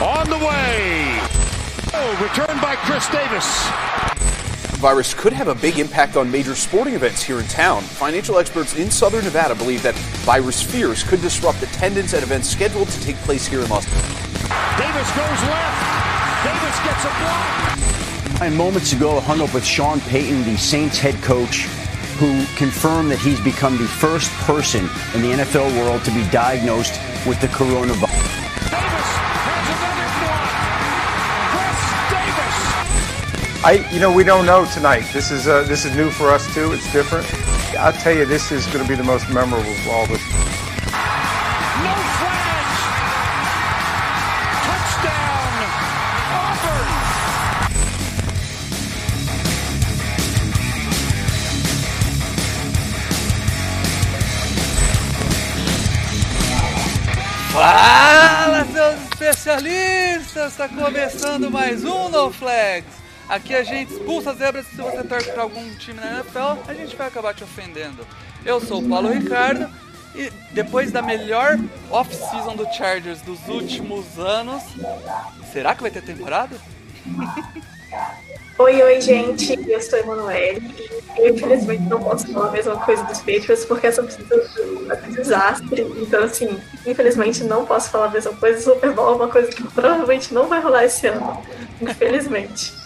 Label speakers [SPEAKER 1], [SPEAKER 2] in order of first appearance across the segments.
[SPEAKER 1] On the way. Oh, returned by Chris Davis.
[SPEAKER 2] virus could have a big impact on major sporting events here in town. Financial experts in southern Nevada believe that virus fears could disrupt attendance at events scheduled to take place here in Las
[SPEAKER 1] Davis goes left. Davis gets a block.
[SPEAKER 3] And moments ago, I hung up with Sean Payton, the Saints head coach, who confirmed that he's become the first person in the NFL world to be diagnosed with the coronavirus.
[SPEAKER 4] I, you know, we don't know tonight. This is uh, this is new for us too. It's different. I'll tell you, this is going to be the most memorable of all this.
[SPEAKER 1] No flags. Touchdown. Auburn.
[SPEAKER 5] Fala, seus especialistas! Está começando mais um No Flags. Aqui a gente expulsa zebras se você torce para algum time na NFL, a gente vai acabar te ofendendo. Eu sou o Paulo Ricardo e depois da melhor off-season do Chargers dos últimos anos, será que vai ter temporada?
[SPEAKER 6] Oi, oi, gente. Eu sou a Emanuele eu, infelizmente, não posso falar a mesma coisa dos Patriots porque essa precisa é um desastre. Então, assim, infelizmente, não posso falar a mesma coisa. Super Bowl é uma coisa que provavelmente não vai rolar esse ano. Infelizmente.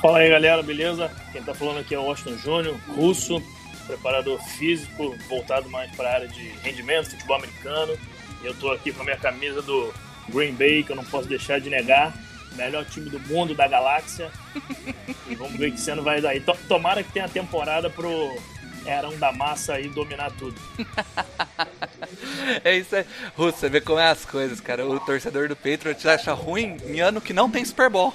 [SPEAKER 7] Fala aí galera, beleza? Quem tá falando aqui é o Washington Júnior, russo, preparador físico, voltado mais para a área de rendimento, futebol americano. E eu tô aqui com a minha camisa do Green Bay, que eu não posso deixar de negar. Melhor time do mundo, da galáxia. E vamos ver que esse ano vai dar. E to- tomara que tenha temporada pro Erão da Massa aí dominar tudo.
[SPEAKER 5] É isso aí. Russo, você vê como é as coisas, cara. O torcedor do Patriots acha ruim em ano que não tem Super Bowl.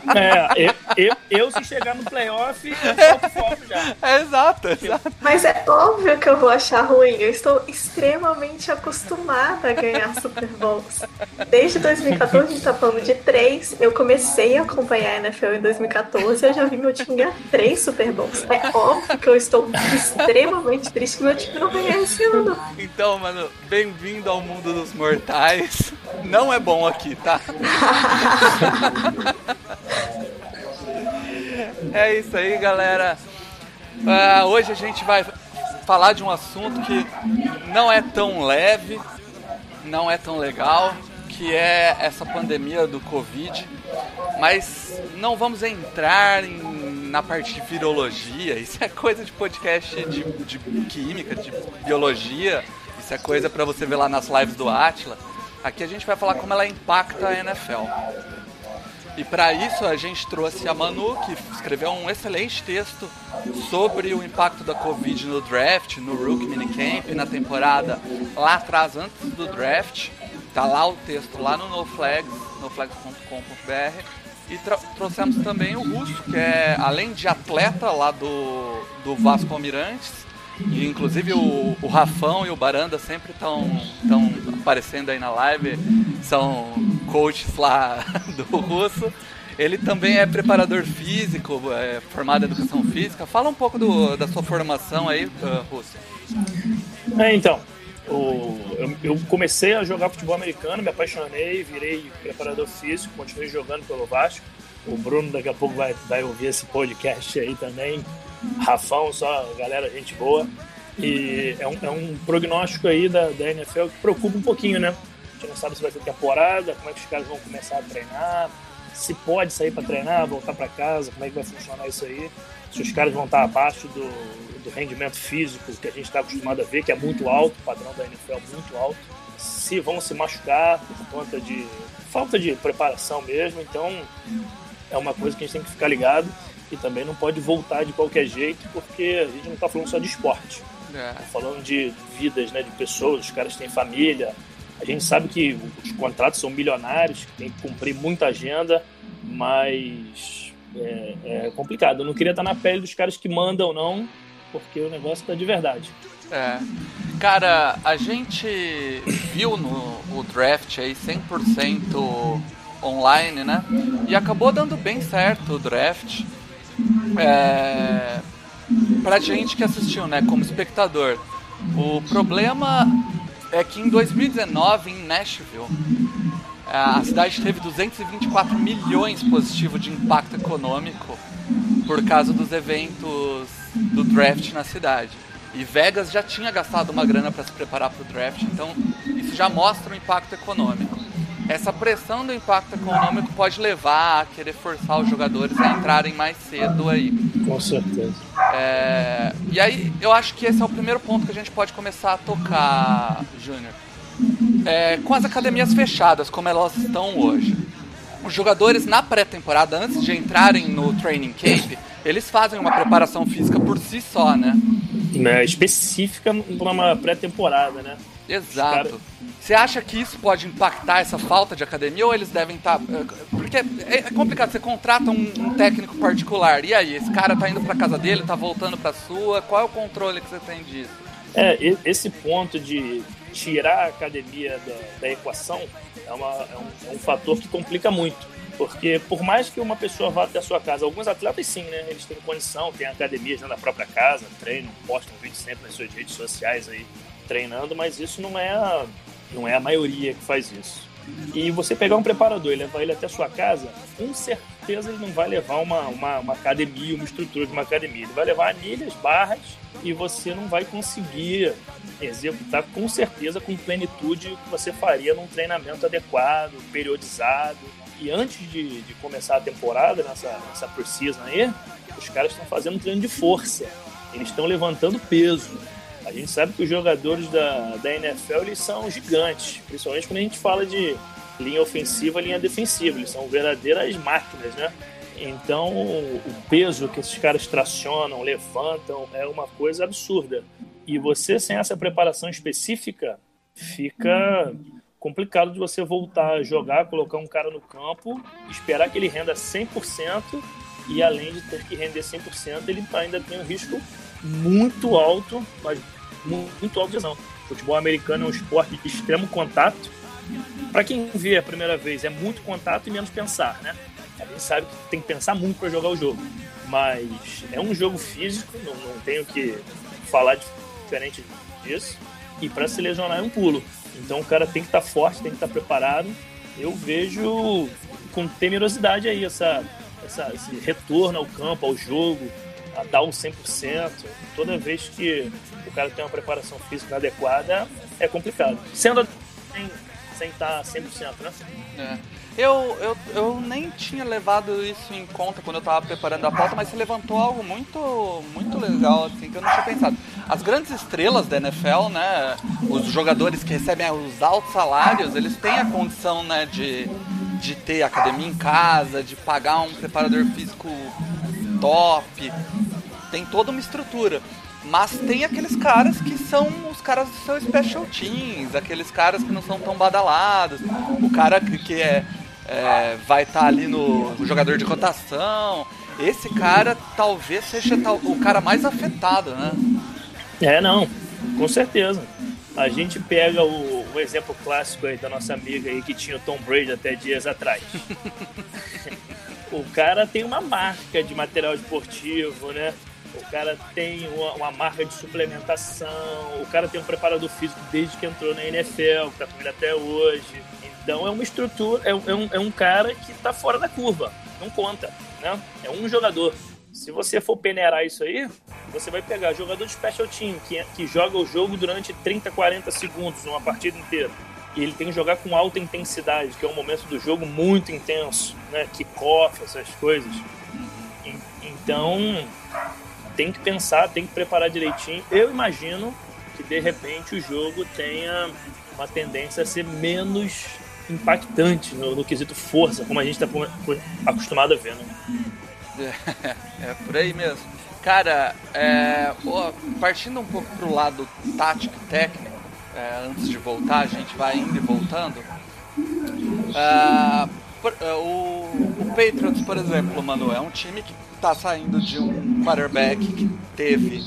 [SPEAKER 7] É, eu, eu, eu, se chegar no playoff, eu solto foto já.
[SPEAKER 5] É exato, exato.
[SPEAKER 6] Mas é óbvio que eu vou achar ruim. Eu estou extremamente acostumada a ganhar Super Bowls. Desde 2014, a gente tá falando de três. Eu comecei a acompanhar a NFL em 2014 eu já vi meu time ganhar três Super Bowls. É óbvio que eu estou extremamente triste que meu time não ganhar esse ano.
[SPEAKER 5] Então, mano, bem-vindo ao mundo dos mortais. Não é bom aqui, tá? é isso aí, galera. Ah, hoje a gente vai falar de um assunto que não é tão leve, não é tão legal, que é essa pandemia do Covid. Mas não vamos entrar em- na parte de virologia, isso é coisa de podcast de, de química, de biologia, isso é coisa para você ver lá nas lives do Atila. Aqui a gente vai falar como ela impacta a NFL. E para isso a gente trouxe a Manu, que escreveu um excelente texto sobre o impacto da Covid no draft, no Rookie Minicamp, na temporada lá atrás, antes do draft. Tá lá o texto lá no NoFlags, noflags.com.br. E trouxemos também o Russo, que é, além de atleta lá do, do Vasco Almirantes, e inclusive o, o Rafão e o Baranda sempre estão aparecendo aí na live, são coaches lá do russo. Ele também é preparador físico, é formado em educação física. Fala um pouco do- da sua formação aí, uh, Russo.
[SPEAKER 7] É, então, o- eu, eu comecei a jogar futebol americano, me apaixonei, virei preparador físico, continuei jogando pelo Vasco. O Bruno daqui a pouco vai, vai ouvir esse podcast aí também. Rafão, só galera, gente boa. E é um, é um prognóstico aí da, da NFL que preocupa um pouquinho, né? A gente não sabe se vai ter temporada, como é que os caras vão começar a treinar, se pode sair para treinar, voltar para casa, como é que vai funcionar isso aí. Se os caras vão estar abaixo do, do rendimento físico que a gente está acostumado a ver, que é muito alto, o padrão da NFL é muito alto. Se vão se machucar por conta de falta de preparação mesmo, então é uma coisa que a gente tem que ficar ligado e também não pode voltar de qualquer jeito, porque a gente não está falando só de esporte,
[SPEAKER 5] É,
[SPEAKER 7] tá falando de vidas, né, de pessoas, os caras têm família. A gente sabe que os contratos são milionários, tem que cumprir muita agenda, mas é, é complicado. Eu não queria estar na pele dos caras que mandam, não, porque o negócio tá de verdade.
[SPEAKER 5] é. Cara, a gente viu no o draft aí 100% online, né? E acabou dando bem certo o draft. É, pra gente que assistiu, né, como espectador. O problema é que em 2019, em Nashville, a cidade teve 224 milhões positivo de impacto econômico por causa dos eventos do draft na cidade. E Vegas já tinha gastado uma grana para se preparar para o draft, então isso já mostra o impacto econômico. Essa pressão do impacto econômico pode levar a querer forçar os jogadores a entrarem mais cedo aí.
[SPEAKER 7] Com certeza.
[SPEAKER 5] É, e aí eu acho que esse é o primeiro ponto que a gente pode começar a tocar, Júnior. É, com as academias fechadas, como elas estão hoje, os jogadores na pré-temporada, antes de entrarem no training camp, eles fazem uma preparação física por si só, né?
[SPEAKER 7] Né, específica para uma pré-temporada, né?
[SPEAKER 5] Exato. Você acha que isso pode impactar essa falta de academia ou eles devem estar. Tá, porque é complicado, você contrata um, técnico particular, e aí? Esse cara tá indo para casa dele, tá voltando para sua, qual é o controle que você tem disso?
[SPEAKER 7] É, esse ponto de tirar a academia da, da equação é, uma, é, um, é um fator que complica muito. Porque por mais que uma pessoa vá até a sua casa, alguns atletas sim, né? Eles têm condição, têm academias na própria casa, treinam, postam vídeos sempre nas suas redes sociais aí treinando, mas isso não é não é a maioria que faz isso. E você pegar um preparador e levar ele até sua casa, com certeza ele não vai levar uma, uma, uma academia, uma estrutura de uma academia. Ele vai levar anilhas, barras, e você não vai conseguir executar com certeza com plenitude o que você faria num treinamento adequado, periodizado. E antes de, de começar a temporada, nessa, nessa preseason aí, os caras estão fazendo um treino de força. Eles estão levantando peso. A gente sabe que os jogadores da, da NFL eles são gigantes, principalmente quando a gente fala de linha ofensiva, linha defensiva. Eles são verdadeiras máquinas, né? Então, o peso que esses caras tracionam, levantam, é uma coisa absurda. E você, sem essa preparação específica, fica complicado de você voltar a jogar, colocar um cara no campo, esperar que ele renda 100% e além de ter que render 100%, ele ainda tem um risco muito alto, mas muito alto de lesão. Futebol americano é um esporte de extremo contato. Para quem vê a primeira vez, é muito contato e menos pensar, né? A gente sabe que tem que pensar muito para jogar o jogo, mas é um jogo físico, não, não tenho que falar diferente disso. E para se lesionar é um pulo. Então o cara tem que estar tá forte, tem que estar tá preparado. Eu vejo com temerosidade aí essa, essa, esse retorno ao campo, ao jogo, a dar um 100%. Toda vez que o cara tem uma preparação física adequada, é complicado. Sendo sem, sem estar 100%, né?
[SPEAKER 5] É. Eu, eu, eu nem tinha levado isso em conta quando eu estava preparando a pauta, mas você levantou algo muito, muito legal, assim, que eu não tinha pensado. As grandes estrelas da NFL, né, os jogadores que recebem os altos salários, eles têm a condição, né, de, de ter academia em casa, de pagar um preparador físico top, tem toda uma estrutura. Mas tem aqueles caras que são os caras do seu special teams, aqueles caras que não são tão badalados, o cara que é é, vai estar tá ali no, no, jogador de cotação. Esse cara talvez seja o cara mais afetado, né?
[SPEAKER 7] É, não, com certeza. A gente pega o, o exemplo clássico aí da nossa amiga aí que tinha o Tom Brady até dias atrás. o cara tem uma marca de material esportivo, né? O cara tem uma, uma, marca de suplementação, o cara tem um preparador físico desde que entrou na NFL, que tá com ele até hoje. Então é uma estrutura, é, é, um, é um cara que está fora da curva, não conta, né? É um jogador. Se você for peneirar isso aí, você vai pegar jogador de special team que, que joga o jogo durante 30, 40 segundos, uma partida inteira. E ele tem que jogar com alta intensidade, que é um momento do jogo muito intenso, né? Kickoff, essas coisas. Então, tem que pensar, tem que preparar direitinho. Eu imagino que de repente o jogo tenha uma tendência a ser menos impactante no, no quesito força, como a gente está acostumado a ver, né?
[SPEAKER 5] É, é por aí mesmo. Cara, é, partindo um pouco pro lado tático técnico, é, antes de voltar, a gente vai indo e voltando. É, o, o Patriots, por exemplo, Manu, é um time que está saindo de um quarterback que teve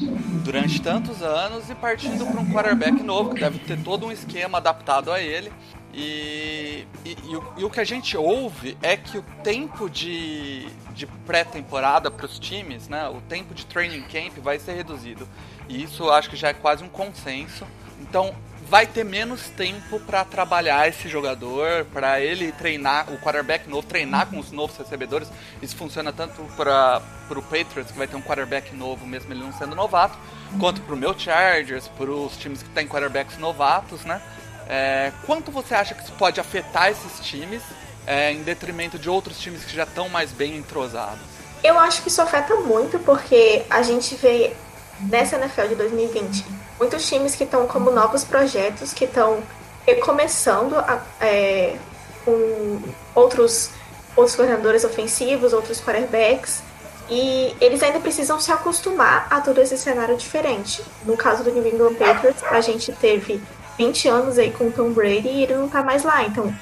[SPEAKER 5] durante tantos anos e partindo para um quarterback novo, que deve ter todo um esquema adaptado a ele. E, e, e, o, e, o, que a gente ouve é que o tempo de, de pré-temporada para os times, né, o tempo de training camp vai ser reduzido. E isso acho que já é quase um consenso. Então, vai ter menos tempo para trabalhar esse jogador, para ele treinar, o quarterback novo, treinar com os novos recebedores. Isso funciona tanto para o Patriots, que vai ter um quarterback novo, mesmo ele não sendo novato, quanto para o meu Chargers, para os times que têm quarterbacks novatos, né? É, quanto você acha que isso pode afetar esses times é, em detrimento de outros times que já estão mais bem entrosados?
[SPEAKER 6] Eu acho que isso afeta muito porque a gente vê nessa NFL de 2020 muitos times que estão como novos projetos, que estão recomeçando a, é, com outros, outros coordenadores ofensivos, outros quarterbacks, e eles ainda precisam se acostumar a todo esse cenário diferente. No caso do New England Patriots, a gente teve 20 anos aí com o Tom Brady e ele não tá mais lá. Então,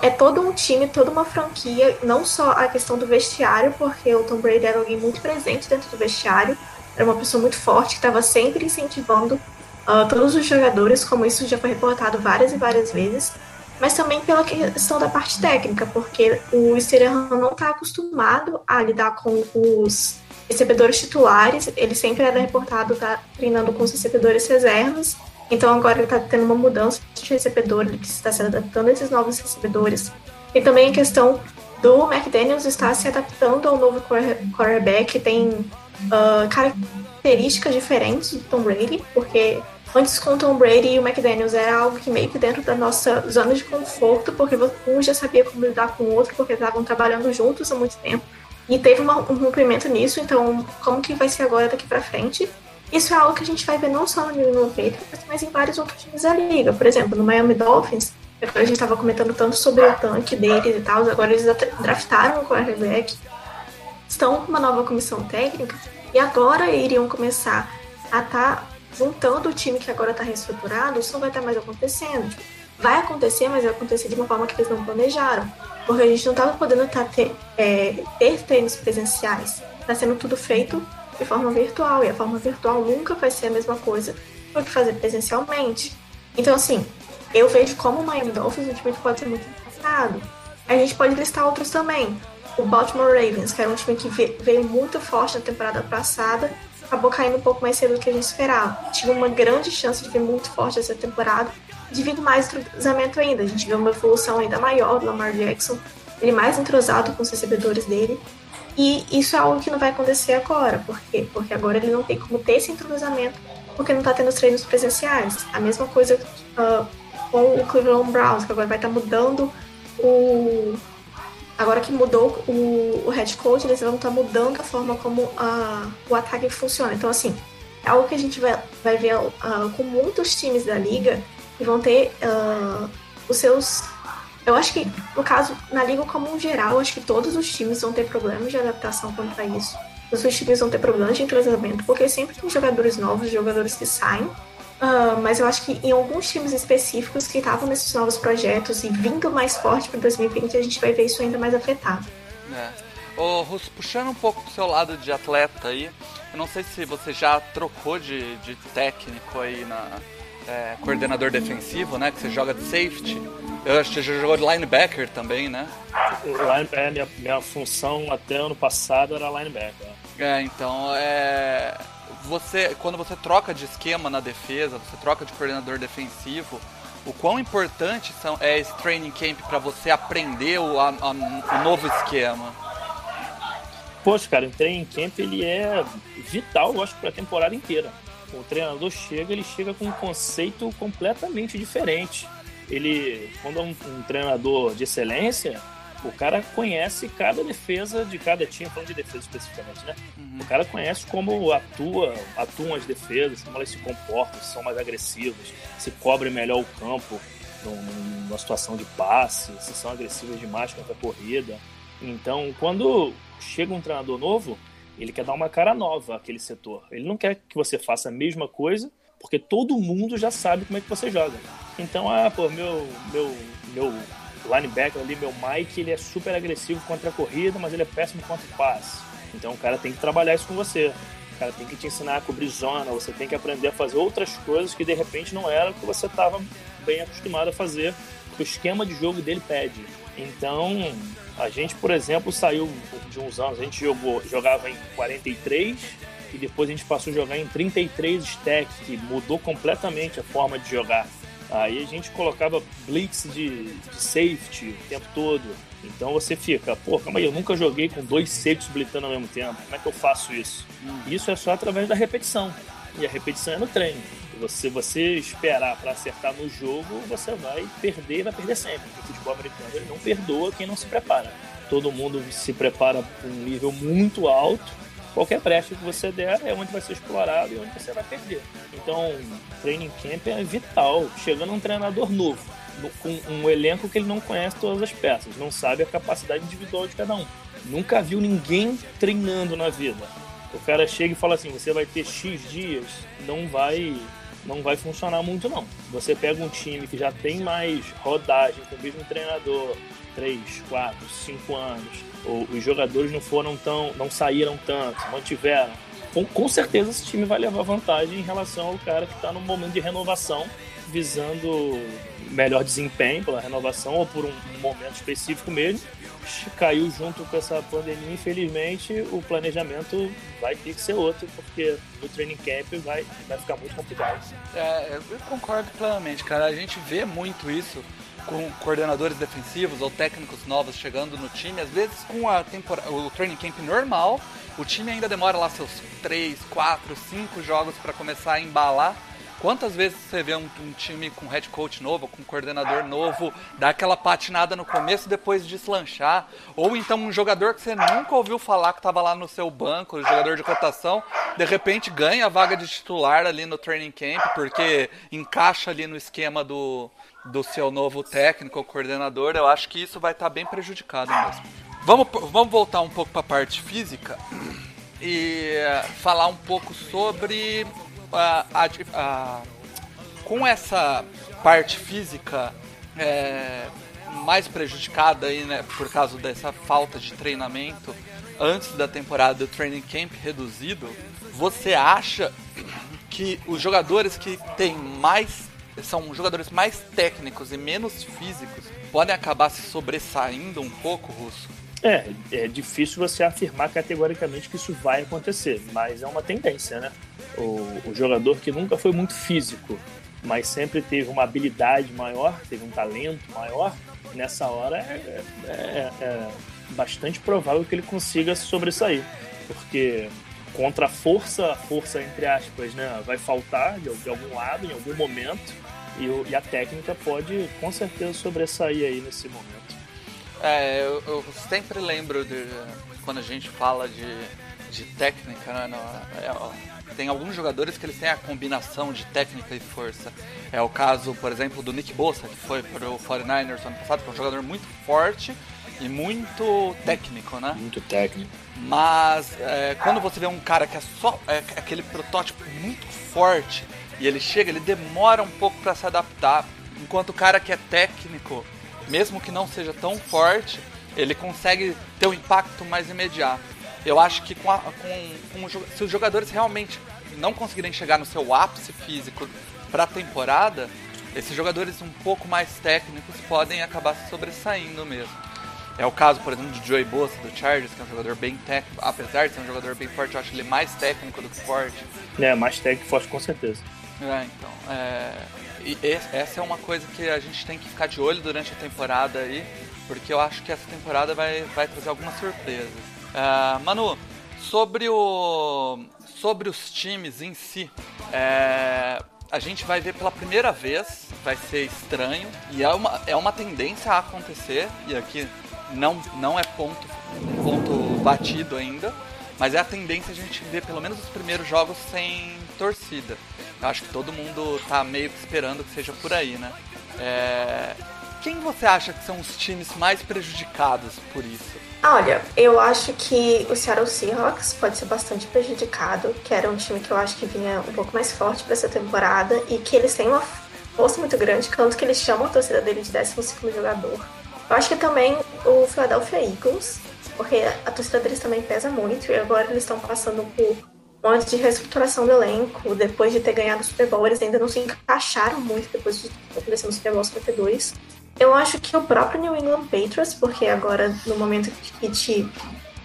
[SPEAKER 6] é todo um time, toda uma franquia, não só a questão do vestiário, porque o Tom Brady era alguém muito presente dentro do vestiário, era uma pessoa muito forte que estava sempre incentivando uh, todos os jogadores, como isso já foi reportado várias e várias vezes, mas também pela questão da parte técnica, porque o Sterahan não está acostumado a lidar com os recebedores titulares, ele sempre era reportado tá treinando com os recebedores reservas, então agora ele está tendo uma mudança de recebedor, ele está se adaptando a esses novos recebedores. E também a questão do McDaniels está se adaptando ao novo quarterback, tem uh, características diferentes do Tom Brady, porque antes com o Tom Brady e o McDaniels era algo que meio que dentro da nossa zona de conforto, porque um já sabia como lidar com o outro, porque estavam trabalhando juntos há muito tempo. E teve uma, um rompimento nisso, então como que vai ser agora daqui para frente? Isso é algo que a gente vai ver não só no New England Patriots, mas em vários outros times da liga. Por exemplo, no Miami Dolphins, a gente estava comentando tanto sobre o tanque deles e tal, agora eles draftaram o quarterback, estão com uma nova comissão técnica e agora iriam começar a estar tá juntando o time que agora está reestruturado, isso não vai estar tá mais acontecendo. Vai acontecer, mas vai acontecer de uma forma que eles não planejaram. Porque a gente não estava podendo tá ter, é, ter treinos presenciais. Está sendo tudo feito de forma virtual. E a forma virtual nunca vai ser a mesma coisa do que fazer presencialmente. Então, assim, eu vejo como o Miami Dolphins um time pode ser muito impactado. A gente pode listar outros também. O Baltimore Ravens, que era um time que veio muito forte na temporada passada, acabou caindo um pouco mais cedo do que a gente esperava. Tive uma grande chance de vir muito forte essa temporada, de vir mais entrosamento ainda. A gente viu uma evolução ainda maior do Lamar Jackson, ele mais entrosado com os recebedores dele. E isso é algo que não vai acontecer agora. Por quê? Porque agora ele não tem como ter esse entrosamento, porque não está tendo os treinos presenciais. A mesma coisa uh, com o Cleveland Browns, que agora vai estar tá mudando o. Agora que mudou o, o head coach, eles vão estar tá mudando a forma como uh, o ataque funciona. Então, assim, é algo que a gente vai, vai ver uh, com muitos times da liga que vão ter os seus eu acho que, no caso, na liga como um geral, acho que todos os times vão ter problemas de adaptação quanto a isso. Os times vão ter problemas de entrosamento, porque sempre tem jogadores novos, jogadores que saem. Uh, mas eu acho que em alguns times específicos que estavam nesses novos projetos e vindo mais forte para 2020, a gente vai ver isso ainda mais afetado.
[SPEAKER 5] É. Ô, Russo, puxando um pouco pro seu lado de atleta aí, eu não sei se você já trocou de, de técnico aí na é, coordenador defensivo, né? Que você joga de safety. Eu acho que você já jogou de linebacker também, né?
[SPEAKER 7] É, minha, minha função até ano passado era linebacker.
[SPEAKER 5] É, então é. Você, quando você troca de esquema na defesa, você troca de coordenador defensivo, o quão importante são, é esse training camp para você aprender o, a, a, o novo esquema?
[SPEAKER 7] Poxa, cara, o training camp ele é vital, eu acho, para a temporada inteira. O treinador chega, ele chega com um conceito completamente diferente ele, quando é um, um, treinador de excelência, o cara conhece cada defesa de cada time, falando de defesa especificamente, né? Uhum. O cara conhece como atua, atuam as defesas, como elas se comportam, se são mais agressivas, se cobrem melhor o campo numa situação de passe, se são agressivas demais contra a corrida. Então, quando chega um treinador novo, ele quer dar uma cara nova àquele setor. Ele não quer que você faça a mesma coisa, porque todo mundo já sabe como é que você joga. Então, ah, pô, meu, meu, meu linebacker ali, meu Mike, ele é super agressivo contra a corrida, mas ele é péssimo contra o passe. Então o cara tem que trabalhar isso com você. O cara tem que te ensinar a cobrir zona, você tem que aprender a fazer outras coisas que de repente não era o que você estava bem acostumado a fazer, que o esquema de jogo dele pede. Então, a gente, por exemplo, saiu de uns anos, a gente jogou, jogava em 43 e depois a gente passou a jogar em 33 stack, que mudou completamente a forma de jogar. Aí a gente colocava blitz de, de safety o tempo todo. Então você fica, pô, calma aí, eu nunca joguei com dois safeties blitando ao mesmo tempo. Como é que eu faço isso? Hum. Isso é só através da repetição. E a repetição é no treino. Você, você esperar para acertar no jogo, você vai perder e vai perder sempre. O futebol americano ele não perdoa quem não se prepara. Todo mundo se prepara para um nível muito alto. Qualquer brecha que você der é onde vai ser explorado e onde você vai perder. Então, training camp é vital. Chegando um treinador novo, com um elenco que ele não conhece todas as peças, não sabe a capacidade individual de cada um. Nunca viu ninguém treinando na vida. O cara chega e fala assim: você vai ter X dias, não vai não vai funcionar muito não. Você pega um time que já tem mais rodagem com o mesmo treinador, 3, 4, 5 anos, os jogadores não foram tão, não saíram tanto, mantiveram. Com, com certeza esse time vai levar vantagem em relação ao cara que está no momento de renovação, visando melhor desempenho pela renovação ou por um momento específico mesmo caiu junto com essa pandemia, infelizmente, o planejamento vai ter que ser outro, porque o training camp vai, vai ficar muito complicado.
[SPEAKER 5] É, eu concordo plenamente, cara. A gente vê muito isso com coordenadores defensivos ou técnicos novos chegando no time, às vezes com a temporada, o training camp normal, o time ainda demora lá seus 3, 4, 5 jogos para começar a embalar Quantas vezes você vê um, um, time com head coach novo, com coordenador novo, dar aquela patinada no começo depois deslanchar? Ou então um jogador que você nunca ouviu falar que estava lá no seu banco, jogador de cotação, de repente ganha a vaga de titular ali no training camp, porque encaixa ali no esquema do, do seu novo técnico coordenador. Eu acho que isso vai estar tá bem prejudicado mesmo. Vamos, vamos voltar um pouco para a parte física e falar um pouco sobre a, a, a, com essa parte física é, mais prejudicada aí, né, por causa dessa falta de treinamento antes da temporada do training camp reduzido, você acha que os jogadores que têm mais são jogadores mais técnicos e menos físicos podem acabar se sobressaindo um pouco, Russo?
[SPEAKER 7] É, é difícil você afirmar categoricamente que isso vai acontecer, mas é uma tendência, né? O, o jogador que nunca foi muito físico, mas sempre teve uma habilidade maior, teve um talento maior, nessa hora é, é, é bastante provável que ele consiga sobressair, porque contra a força, a força entre aspas, né, vai faltar de algum lado, em algum momento, e, e a técnica pode com certeza sobressair aí nesse momento.
[SPEAKER 5] É, eu, eu, sempre lembro de quando a gente fala de, de técnica, né? No, é, tem alguns jogadores que eles têm a combinação de técnica e força. É o caso, por exemplo, do Nick Bosa, que foi para o 49ers ano passado, que é um jogador muito forte e muito técnico, né?
[SPEAKER 7] Muito técnico.
[SPEAKER 5] Mas é, quando você vê um cara que é só é, aquele protótipo muito forte e ele chega, ele demora um pouco para se adaptar, enquanto o cara que é técnico mesmo que não seja tão forte, ele consegue ter um impacto mais imediato. Eu acho que com, a, com, com se os jogadores realmente não conseguirem chegar no seu ápice físico para a temporada, esses jogadores um pouco mais técnicos podem acabar se sobressaindo mesmo. É o caso, por exemplo, de Joey Bosa do Chargers, que é um jogador bem técnico. Apesar de ser um jogador bem forte, eu acho ele mais técnico do que forte.
[SPEAKER 7] É, mais técnico e forte com certeza.
[SPEAKER 5] É, então. É... E essa é uma coisa que a gente tem que ficar de olho durante a temporada aí, porque eu acho que essa temporada vai, vai trazer algumas surpresas. Uh, Manu, sobre, o, sobre os times em si, é, a gente vai ver pela primeira vez, vai ser estranho, e é uma, é uma tendência a acontecer, e aqui não, não é ponto, ponto batido ainda, mas é a tendência a gente ver pelo menos os primeiros jogos sem torcida. Eu acho que todo mundo tá meio que esperando que seja por aí, né? É... Quem você acha que são os times mais prejudicados por isso?
[SPEAKER 6] Olha, eu acho que o Seattle Seahawks pode ser bastante prejudicado, que era um time que eu acho que vinha um pouco mais forte para essa temporada e que eles têm uma força muito grande, tanto que eles chamam a torcida dele de 12 jogador. Eu acho que também o Philadelphia Eagles, porque a torcida deles também pesa muito e agora eles estão passando por um ano de reestruturação do elenco, depois de ter ganhado o Super Bowl, eles ainda não se encaixaram muito depois de acontecer no Super Bowl 52. Eu acho que o próprio New England Patriots, porque agora, no momento que te,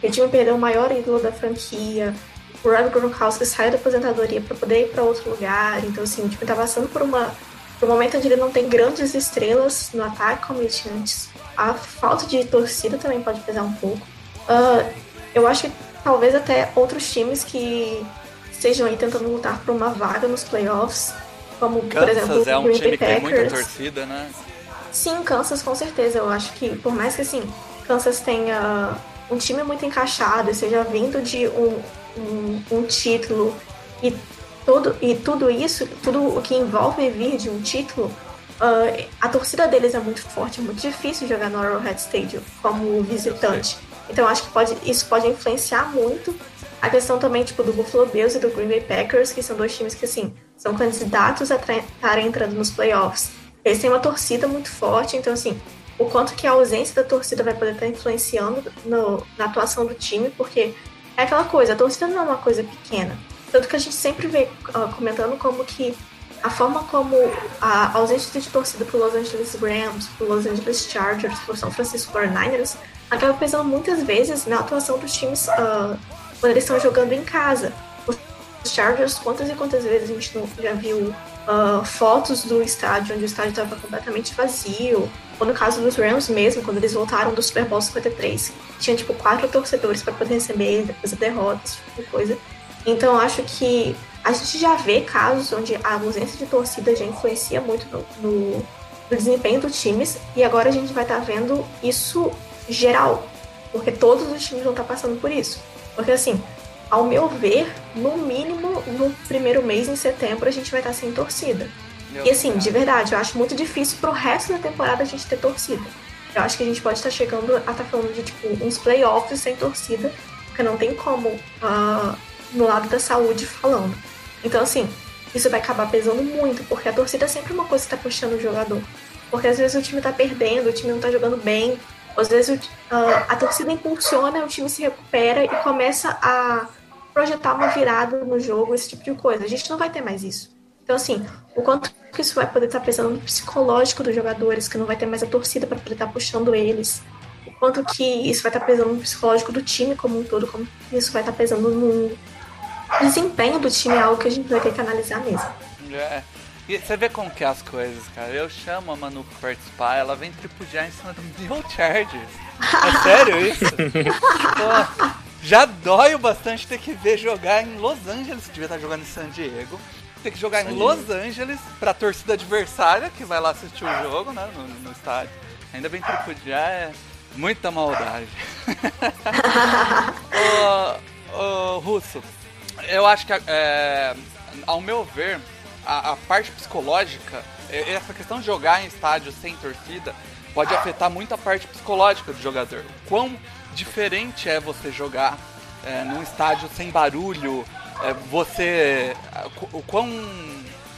[SPEAKER 6] o time perdeu o maior ídolo da franquia, o Rob Gronkowski saiu da aposentadoria para poder ir para outro lugar, então assim, o time tá passando por uma no momento onde ele não tem grandes estrelas no ataque como ele tinha antes, a falta de torcida também pode pesar um pouco. Uh, eu acho que talvez até outros times que estejam aí tentando lutar por uma vaga nos playoffs, como
[SPEAKER 5] Kansas
[SPEAKER 6] por exemplo
[SPEAKER 5] é
[SPEAKER 6] o
[SPEAKER 5] um
[SPEAKER 6] Green
[SPEAKER 5] time
[SPEAKER 6] Bay
[SPEAKER 5] que tem muita
[SPEAKER 6] Packers.
[SPEAKER 5] torcida, né?
[SPEAKER 6] Sim, Kansas com certeza. Eu acho que por mais que assim, Kansas tenha um time muito encaixado, seja vindo de um, um, um título e todo e tudo isso, tudo o que envolve vir de um título, ah, a torcida deles é muito forte, é muito difícil jogar no Arrowhead Stadium como visitante. Então acho que pode, isso pode influenciar muito a questão também tipo do Buffalo Bills e do Green Bay Packers, que são dois times que assim são candidatos a estarem entrando nos playoffs. Eles têm uma torcida muito forte, então assim o quanto que a ausência da torcida vai poder estar influenciando no- na atuação do time, porque é aquela coisa, a torcida não é uma coisa pequena. Tanto que a gente sempre vê ah, comentando como que a forma como a ausência de torcida pro Los Angeles Rams, pro Los Angeles Chargers, pro São Francisco 49ers, acaba pesando muitas vezes na atuação dos times ah, quando eles estão jogando em casa. Os Chargers, quantas e quantas vezes a gente não- já viu ah, fotos do estádio onde o estádio estava completamente vazio, ou no caso dos Rams mesmo, quando eles voltaram do Super Bowl 53, tinha tipo quatro torcedores para poder receber depois da derrota, esse tipo de coisa. Então acho que a gente já vê casos onde a ausência de torcida já influencia muito no, no- no desempenho dos times, e agora a gente vai estar vendo isso geral, porque todos os times vão estar passando por isso. Porque assim, ao meu ver, no mínimo no primeiro mês em setembro a gente vai estar sem torcida. E assim, de verdade, eu acho muito difícil pro resto da temporada a gente ter torcida. Eu acho que a gente pode estar chegando a estar falando de tipo uns playoffs sem torcida, porque não tem como ah, no lado da saúde falando. Então, assim, isso vai acabar pesando muito, porque a torcida é sempre uma coisa que tá puxando o jogador. Porque às vezes o time tá perdendo, o time não tá jogando bem, às vezes ah, a torcida impulsiona, o time se recupera e começa a projetar uma virada no jogo, esse tipo de coisa. A gente não vai ter mais isso. Então, assim, o quanto que isso vai poder estar pesando no psicológico dos jogadores, que não vai ter mais a torcida para poder estar puxando eles. O quanto que isso vai estar pesando no psicológico do time como um todo, como isso vai estar pesando no desempenho do time, é algo que a gente vai ter que analisar mesmo.
[SPEAKER 5] É. E você vê como que é as coisas, cara. Eu chamo a Manu pra participar, ela vem tripudiar em cima do meu Chargers. É sério isso? Pô, já dói o bastante ter que ver jogar em Los Angeles, que devia estar jogando em San Diego. Ter que jogar em Los Angeles pra torcida adversária que vai lá assistir o jogo, né, no, no estádio. Ainda bem tripudiar é muita maldade. ô, ô, Russo, eu acho que, é, ao meu ver, a, a parte psicológica, é- essa questão de jogar em estádio sem torcida, pode afetar muito a parte psicológica do jogador. Quão diferente é você jogar é, num estádio sem barulho, é, você. O quão.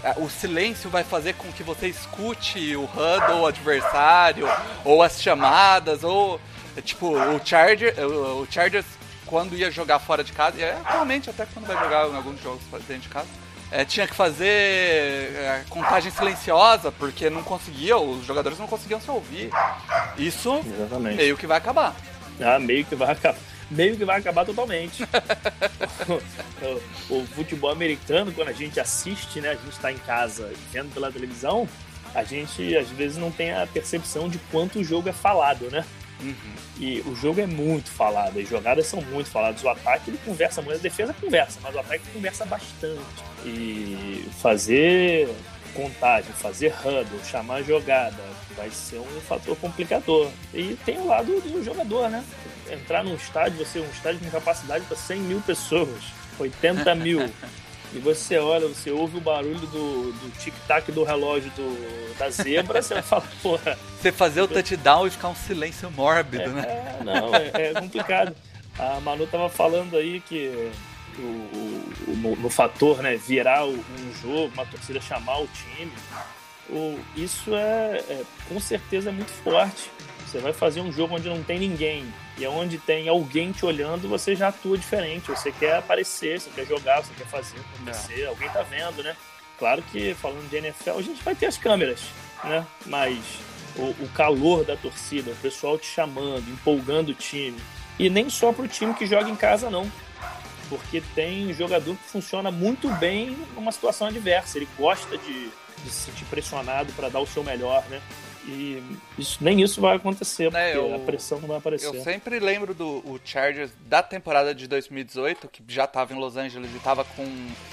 [SPEAKER 5] é, O silêncio vai fazer com que você escute o huddle adversário, ou as chamadas, ou é, tipo, o Charger, o o Chargers quando ia jogar fora de casa, e é, atualmente até quando vai jogar em alguns jogos dentro de casa, é, tinha que fazer é, contagem silenciosa, porque não conseguia, os jogadores não conseguiam se ouvir. Isso
[SPEAKER 7] Exatamente.
[SPEAKER 5] meio que vai acabar.
[SPEAKER 7] Ah, meio que vai acabar. Meio que vai acabar totalmente. o, o futebol americano, quando a gente assiste, né? A gente está em casa vendo pela televisão, a gente às vezes não tem a percepção de quanto o jogo é falado, né? E o jogo é muito falado, as jogadas são muito faladas. O ataque ele conversa muito, a defesa conversa, mas o ataque conversa bastante. E fazer contagem, fazer huddle, chamar jogada, vai ser um fator complicador. E tem o lado do jogador, né? Entrar num estádio, você um estádio com capacidade para 100 mil pessoas, 80 mil. E você olha, você ouve o barulho do, do tic-tac do relógio do, da zebra, você vai falar, porra,
[SPEAKER 5] Você fazer o touchdown e ficar um silêncio mórbido, né?
[SPEAKER 7] é, não, é, é complicado. A Manu tava falando aí que o, o- no, no fator, né, virar um jogo, uma torcida chamar o time, o, isso é, é, com certeza é muito forte. Você vai fazer um jogo onde não tem ninguém e é onde tem alguém te olhando, você já atua diferente. Você quer aparecer, você quer jogar, você quer fazer acontecer, alguém tá vendo, né? Claro que falando de NFL, a gente vai ter as câmeras, né? Mas o, o calor da torcida, o pessoal te chamando, empolgando o time. E nem só pro time que joga em casa, não. Porque tem jogador que funciona muito bem numa situação adversa. Ele gosta de, de se sentir pressionado para dar o seu melhor, né? E isso, nem isso vai acontecer,
[SPEAKER 5] É,
[SPEAKER 7] porque
[SPEAKER 5] eu-
[SPEAKER 7] a pressão não vai aparecer.
[SPEAKER 5] Eu sempre lembro do o Chargers da temporada de 2018, que já estava em Los Angeles e estava com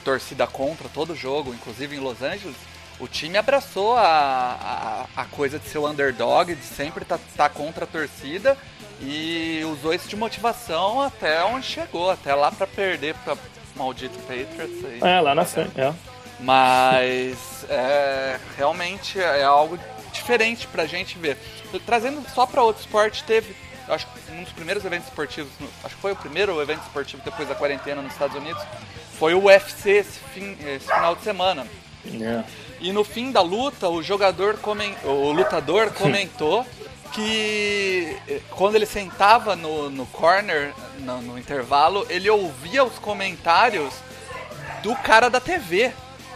[SPEAKER 5] torcida contra todo jogo, inclusive em Los Angeles. O time abraçou a, a, a coisa de ser o underdog, de sempre estar tá, contra a torcida e usou isso de motivação até onde chegou, até lá para perder para maldito Patriots. aí.
[SPEAKER 7] É, lá na frente, é.
[SPEAKER 5] Mas é, realmente é algo diferente pra gente ver. Trazendo só pra outro esporte, teve, acho que um dos primeiros eventos esportivos, acho que foi o primeiro evento esportivo depois da quarentena nos Estados Unidos, foi o UFC esse, fim- esse final de semana.
[SPEAKER 7] É.
[SPEAKER 5] E no fim da luta, o jogador, comen... o lutador comentou que eh, quando ele sentava no, no corner, no, no intervalo, ele ouvia os comentários do cara da TV.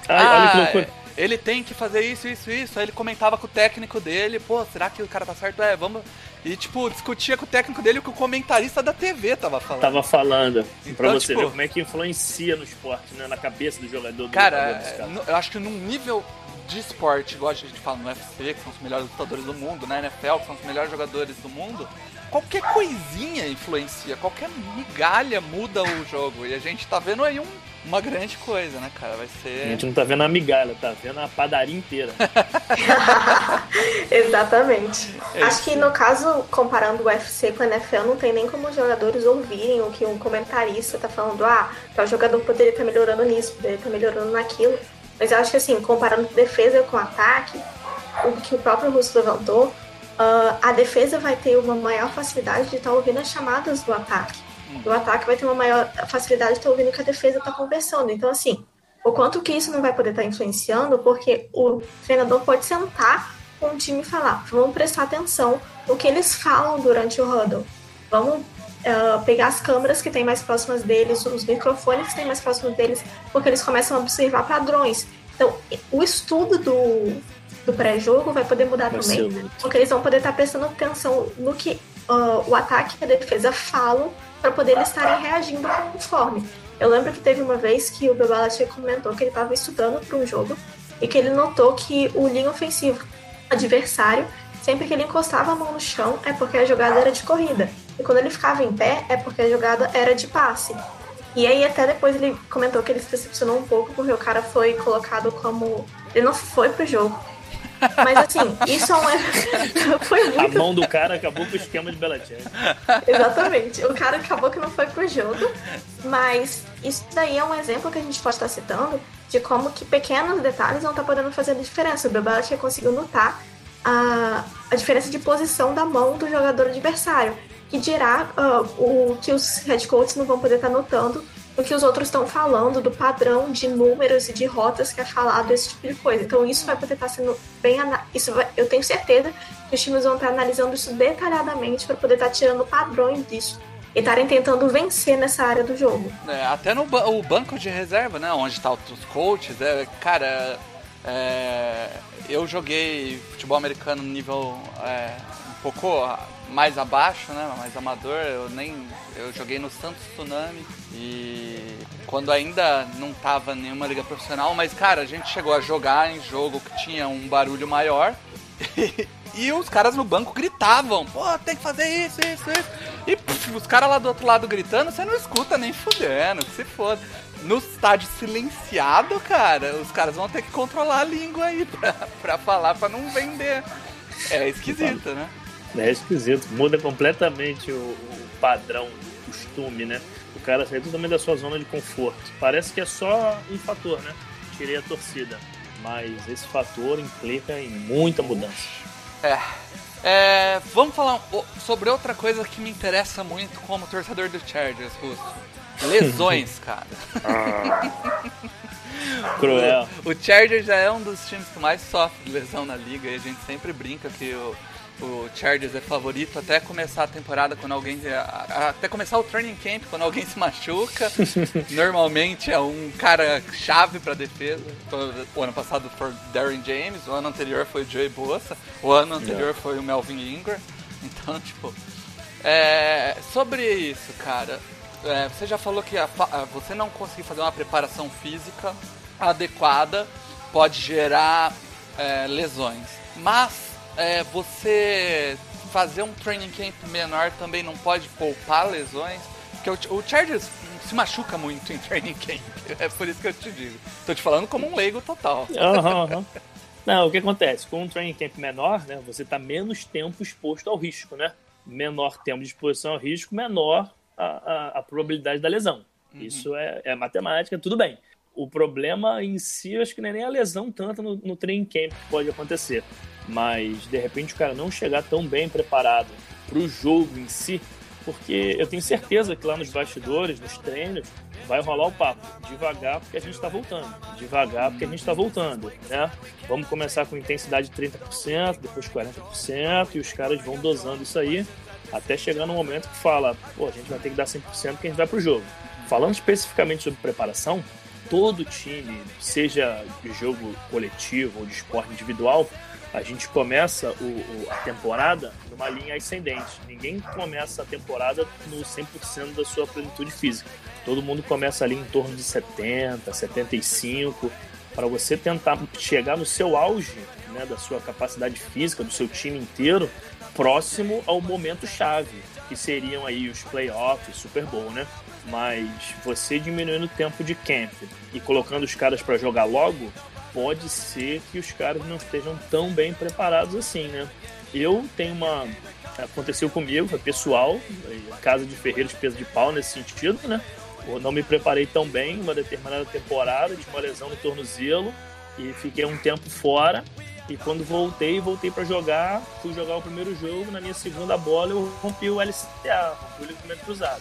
[SPEAKER 7] Ai, olha que loucura.
[SPEAKER 5] Ele tem que fazer isso, isso, isso. Aí ele comentava com o técnico dele, pô, será que o cara tá certo? É, vamos. E, tipo, discutia com o técnico dele o que o comentarista da TV tava falando.
[SPEAKER 7] Tava falando.
[SPEAKER 5] Então,
[SPEAKER 7] pra você
[SPEAKER 5] tipo-
[SPEAKER 7] ver como é que influencia no esporte, né? Na cabeça do jogador. Do
[SPEAKER 5] Cara, eu acho que num nível de esporte, igual a gente fala no UFC, que são os melhores lutadores do mundo, na NFL, que são os melhores jogadores do mundo, qualquer coisinha influencia, qualquer migalha muda o jogo. E a gente tá vendo aí um- uma grande coisa, né, cara? Vai
[SPEAKER 7] A
[SPEAKER 5] ser.
[SPEAKER 7] gente não tá vendo a migalha, tá vendo a padaria inteira.
[SPEAKER 6] Exatamente.
[SPEAKER 5] É
[SPEAKER 6] Acho que no caso, comparando o UFC com a NFL, não tem nem como os jogadores ouvirem o que um comentarista tá falando. Ah, tal jogador poderia estar melhorando nisso, poderia estar melhorando naquilo. Mas eu acho que assim, comparando defesa com ataque, o que o próprio Russo levantou, ah, a defesa vai ter uma maior facilidade de estar ouvindo as chamadas do ataque. O ataque vai ter uma maior facilidade de estar ouvindo que a defesa está conversando. Então, assim, o quanto que isso não vai poder estar influenciando, porque o treinador pode sentar com o time e falar: vamos prestar atenção no que eles falam durante o huddle. Vamos ah, pegar as câmeras que tem mais próximas deles, os microfones que tem mais próximos deles, porque eles começam a observar padrões. Então, o estudo do, do pré-jogo vai poder mudar também, porque eles vão poder estar prestando atenção no que ah, o ataque e a defesa falam para poder eles estarem reagindo conforme. Eu lembro que teve uma vez que o Bebalache comentou que ele estava estudando para um jogo e que ele notou que o linha ofensivo adversário, sempre que ele encostava a mão no chão, é porque a jogada era de corrida. E quando ele ficava em pé, é porque a jogada era de passe. E aí até depois ele comentou que ele se decepcionou um pouco porque o cara foi colocado como. Ele não foi pro jogo. Mas assim, isso é um. foi
[SPEAKER 7] A
[SPEAKER 6] muito
[SPEAKER 7] mão do cara acabou com o esquema de Belichick.
[SPEAKER 6] Exatamente. O cara acabou que não foi pro jogo, mas isso daí é um exemplo que a gente pode estar citando de como que pequenos detalhes vão estar podendo fazer a diferença. O Bebelache conseguiu notar a, a diferença de posição da mão do jogador adversário, que dirá ah, o que os head coaches não vão poder estar notando o que os outros estão falando, do padrão de números e de rotas que é falado, esse tipo de coisa. Então isso vai poder estar sendo bem... Isso vai- eu tenho certeza que os times vão estar analisando isso detalhadamente para poder estar tirando padrões disso e estarem tentando vencer nessa área do jogo.
[SPEAKER 5] É, até no o banco de reserva, né? Onde tá os coaches, é, cara, é, eu joguei futebol americano no nível é, pouco mais abaixo, né? Mais amador. Eu nem eu joguei no Santos Tsunami e quando ainda não tava nenhuma liga profissional, mas cara, a gente chegou a jogar em jogo que tinha um barulho maior. E os caras no banco gritavam, pô, tem que fazer isso, isso, isso. E pff, os caras lá do outro lado gritando, você não escuta nem fudendo, que se foda. No estádio silenciado, cara, os caras vão ter que controlar a língua aí pra, pra falar, pra não vender. É esquisito, né?
[SPEAKER 7] É esquisito, muda completamente o, o padrão, o costume, né? O cara sai totalmente da sua zona de conforto. Parece que é só um fator, né? Tirei a torcida. Mas esse fator implica em muita mudança.
[SPEAKER 5] É. É, vamos falar o- sobre outra coisa que me interessa muito como torcedor do Chargers, Russo. Lesões, cara.
[SPEAKER 7] Cruel.
[SPEAKER 5] O Chargers já é um dos times que mais sofre de lesão na liga e a gente sempre brinca que o, o Chargers é favorito até começar a temporada quando alguém. Até começar o training camp quando alguém se machuca. Normalmente é um cara chave pra defesa. O ano passado foi Darren James, o ano anterior foi o Joey Bosa, o ano anterior foi o Melvin Ingram. Então, tipo. É, sobre isso, cara, é, você já falou que a você não conseguiu fazer uma preparação física adequada pode gerar é, lesões. Mas é, você fazer um training camp menor também não pode poupar lesões, porque o, o Chargers se machuca muito em training camp. É por isso que eu te digo. Tô te falando como um leigo total.
[SPEAKER 7] Uhum, uhum. Não, o que acontece? Com um training camp menor, né, você está menos tempo exposto ao risco, né? Menor tempo de exposição ao risco, menor a, a, a probabilidade da lesão. Uhum. Isso é, é, matemática, tudo bem. O problema em si, eu acho que não é nem a lesão tanto no, no training camp que pode acontecer. Mas, de repente, o cara não chegar tão bem preparado para o jogo em si, porque eu tenho certeza que lá nos bastidores, nos treinos, vai rolar o papo. Devagar, porque a gente está voltando. Devagar, porque a gente está voltando. Né? Vamos começar com intensidade de 30%, depois 40%, e os caras vão dosando isso aí até chegar no momento que fala: pô, a gente vai ter que dar 100% porque a gente vai pro jogo. Falando especificamente sobre preparação, todo time, seja de jogo coletivo ou de esporte individual, a gente começa o, o, a temporada numa linha ascendente. Ninguém começa a temporada no 100% da sua plenitude física. Todo mundo começa ali em torno de 70, 75, para você tentar chegar no seu auge né, da sua capacidade física, do seu time inteiro, próximo ao momento chave, que seriam aí os playoffs, Super Bowl, né? Mas você diminuindo o tempo de camp e colocando os caras para jogar logo, pode ser que os caras não estejam tão bem preparados assim, né? Eu tenho uma. Aconteceu comigo, foi pessoal, casa de ferreiros peso de pau nesse sentido, né? Eu não me preparei tão bem uma determinada temporada, de uma lesão no tornozelo e fiquei um tempo fora. E quando voltei, voltei para jogar, fui jogar o primeiro jogo, na minha segunda bola eu rompi o LCA, rompi o ligamento cruzado.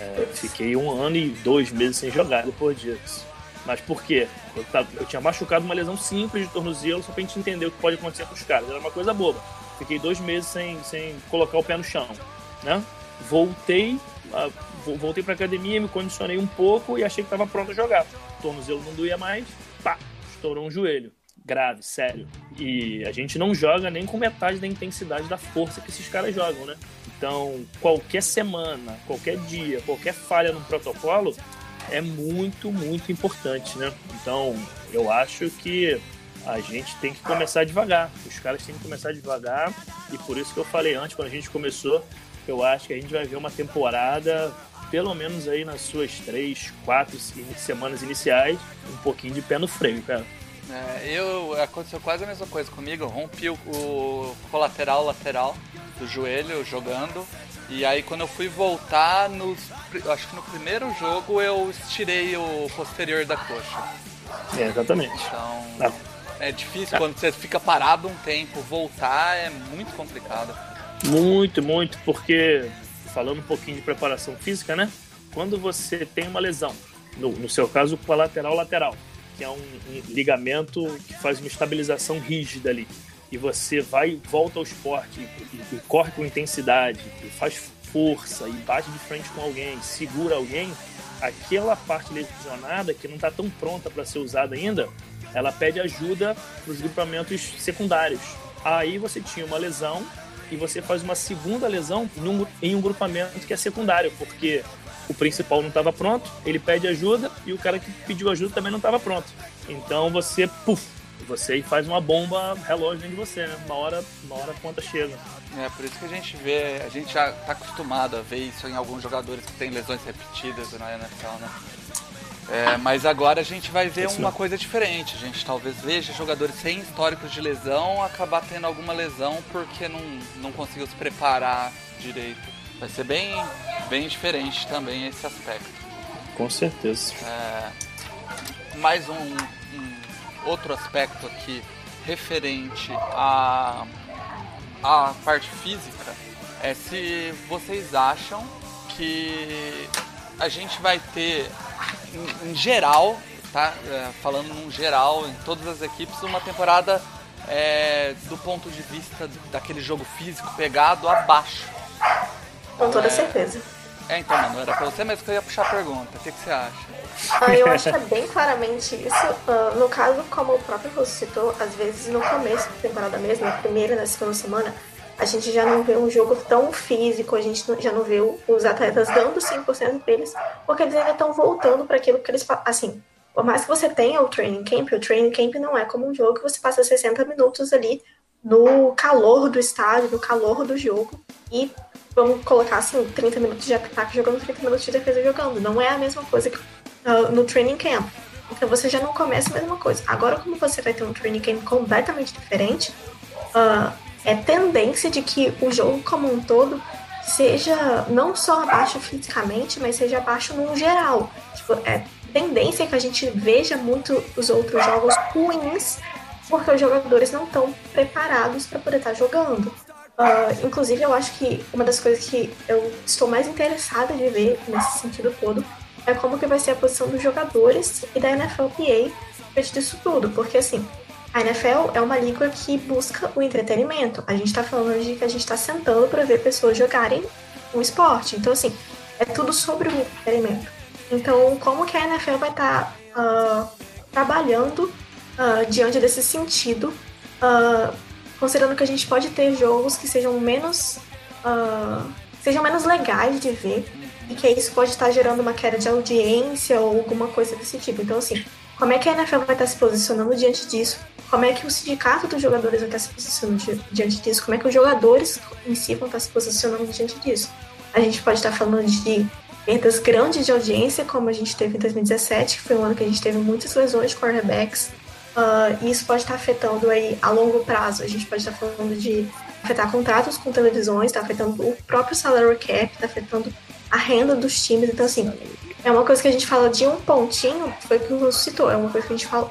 [SPEAKER 7] É, fiquei um ano e dois meses sem jogar depois disso. Mas por quê? Eu, tava, eu, tinha machucado uma lesão simples de tornozelo, só pra gente entender o que pode acontecer com os caras. Era uma coisa boba. Fiquei dois meses sem, sem colocar o pé no chão. Né? Voltei, voltei pra academia, me condicionei um pouco e achei que estava pronto a jogar. O tornozelo não doía mais, pá, estourou um joelho. Grave, sério. E a gente não joga nem com metade da intensidade da força que esses caras jogam, né? Então, qualquer semana, qualquer dia, qualquer falha no protocolo, é muito, muito importante, né? Então, eu acho que a gente tem que começar devagar. Os caras têm que começar devagar. E por isso que eu falei antes, quando a gente começou, eu acho que a gente vai ver uma temporada, pelo menos aí nas suas três, quatro semanas iniciais, um pouquinho de pé no freio, cara.
[SPEAKER 5] É, eu aconteceu quase a mesma coisa comigo. Eu rompi o, o colateral lateral do joelho jogando e aí quando eu fui voltar, nos, acho que no primeiro jogo eu estirei o posterior da coxa.
[SPEAKER 7] É, exatamente.
[SPEAKER 5] Então ah. é difícil quando você fica parado um tempo, voltar é muito complicado.
[SPEAKER 7] Muito, muito, porque falando um pouquinho de preparação física, né? Quando você tem uma lesão, no, no seu caso a lateral lateral, que é um, um ligamento que faz uma estabilização rígida ali e você vai volta ao esporte e, e, corre com intensidade, e faz força e bate de frente com alguém, segura alguém, aquela parte lesionada que não está tão pronta para ser usada ainda, ela pede ajuda para os grupamentos secundários. Aí você tinha uma lesão e você faz uma segunda lesão em um grupamento que é secundário, porque o principal não estava pronto, ele pede ajuda e o cara que pediu ajuda também não estava pronto. Então você, puf, você faz uma bomba relógio dentro de você, né? Uma hora, uma hora a conta chega.
[SPEAKER 5] É, por isso que a gente vê, a gente já tá acostumado a ver isso em alguns jogadores que têm lesões repetidas na NFL, né? É, mas agora a gente vai ver uma coisa diferente. A gente talvez veja jogadores sem históricos de lesão acabar tendo alguma lesão porque não, não conseguiu se preparar direito. Vai ser bem, bem diferente também esse aspecto.
[SPEAKER 7] Com certeza.
[SPEAKER 5] É, mais um, outro aspecto aqui referente à, à parte física é se vocês acham que a gente vai ter, em, em geral, tá? É, falando num geral, em todas as equipes, uma temporada é, do ponto de vista daquele jogo físico pegado abaixo.
[SPEAKER 6] Com toda é, certeza.
[SPEAKER 5] É, então, mano, era pra você mesmo que eu ia puxar a pergunta. O que, que você acha?
[SPEAKER 6] Ah, eu acho que é bem claramente isso. Uh, no caso, como o próprio Russo citou, às vezes no começo da temporada mesmo, na primeira na segunda semana, a gente já não vê um jogo tão físico, a gente já não vê os atletas dando 100% deles, porque eles ainda estão voltando para aquilo que eles. Assim, por mais que você tenha o training camp, o training camp não é como um jogo que você passa 60 minutos ali no calor do estádio, no calor do jogo, e vamos colocar assim, 30 minutos de ataque jogando, 30 minutos de defesa jogando. Não é a mesma coisa que uh, no training camp. Então você já não começa a mesma coisa. Agora, como você vai ter um training camp completamente diferente, uh, é tendência de que o jogo como um todo seja não só abaixo fisicamente, mas seja abaixo no geral. Tipo, é tendência que a gente veja muito os outros jogos ruins porque os jogadores não estão preparados para poder estar tá jogando. Uh, inclusive, eu acho que uma das coisas que eu estou mais interessada de ver nesse sentido todo é como que vai ser a posição dos jogadores e da NFLPA diante disso tudo, porque assim, a NFL é uma liga que busca o entretenimento. A gente está falando de que a gente está sentando para ver pessoas jogarem um esporte. Então, assim, é tudo sobre o entretenimento. Então, como que a NFL vai estar tá, uh, trabalhando uh, diante desse sentido, considerando que a gente pode ter jogos que sejam menos uh, sejam menos legais de ver e que isso pode estar gerando uma queda de audiência ou alguma coisa desse tipo. Então, assim, como é que a NFL vai estar se posicionando diante disso? Como é que o sindicato dos jogadores vai estar se posicionando diante disso? Como é que os jogadores em si vão estar se posicionando diante disso? A gente pode estar falando de perdas grandes de audiência, como a gente teve em 2017, que foi um ano que a gente teve muitas lesões de quarterbacks, Uh, isso pode estar afetando aí a longo prazo. A gente pode estar falando de afetar contratos com televisões, está afetando o próprio salary cap, está afetando a renda dos times. Então, assim, é uma coisa que a gente fala de um pontinho, foi o que o Russo citou, é uma coisa que a gente fala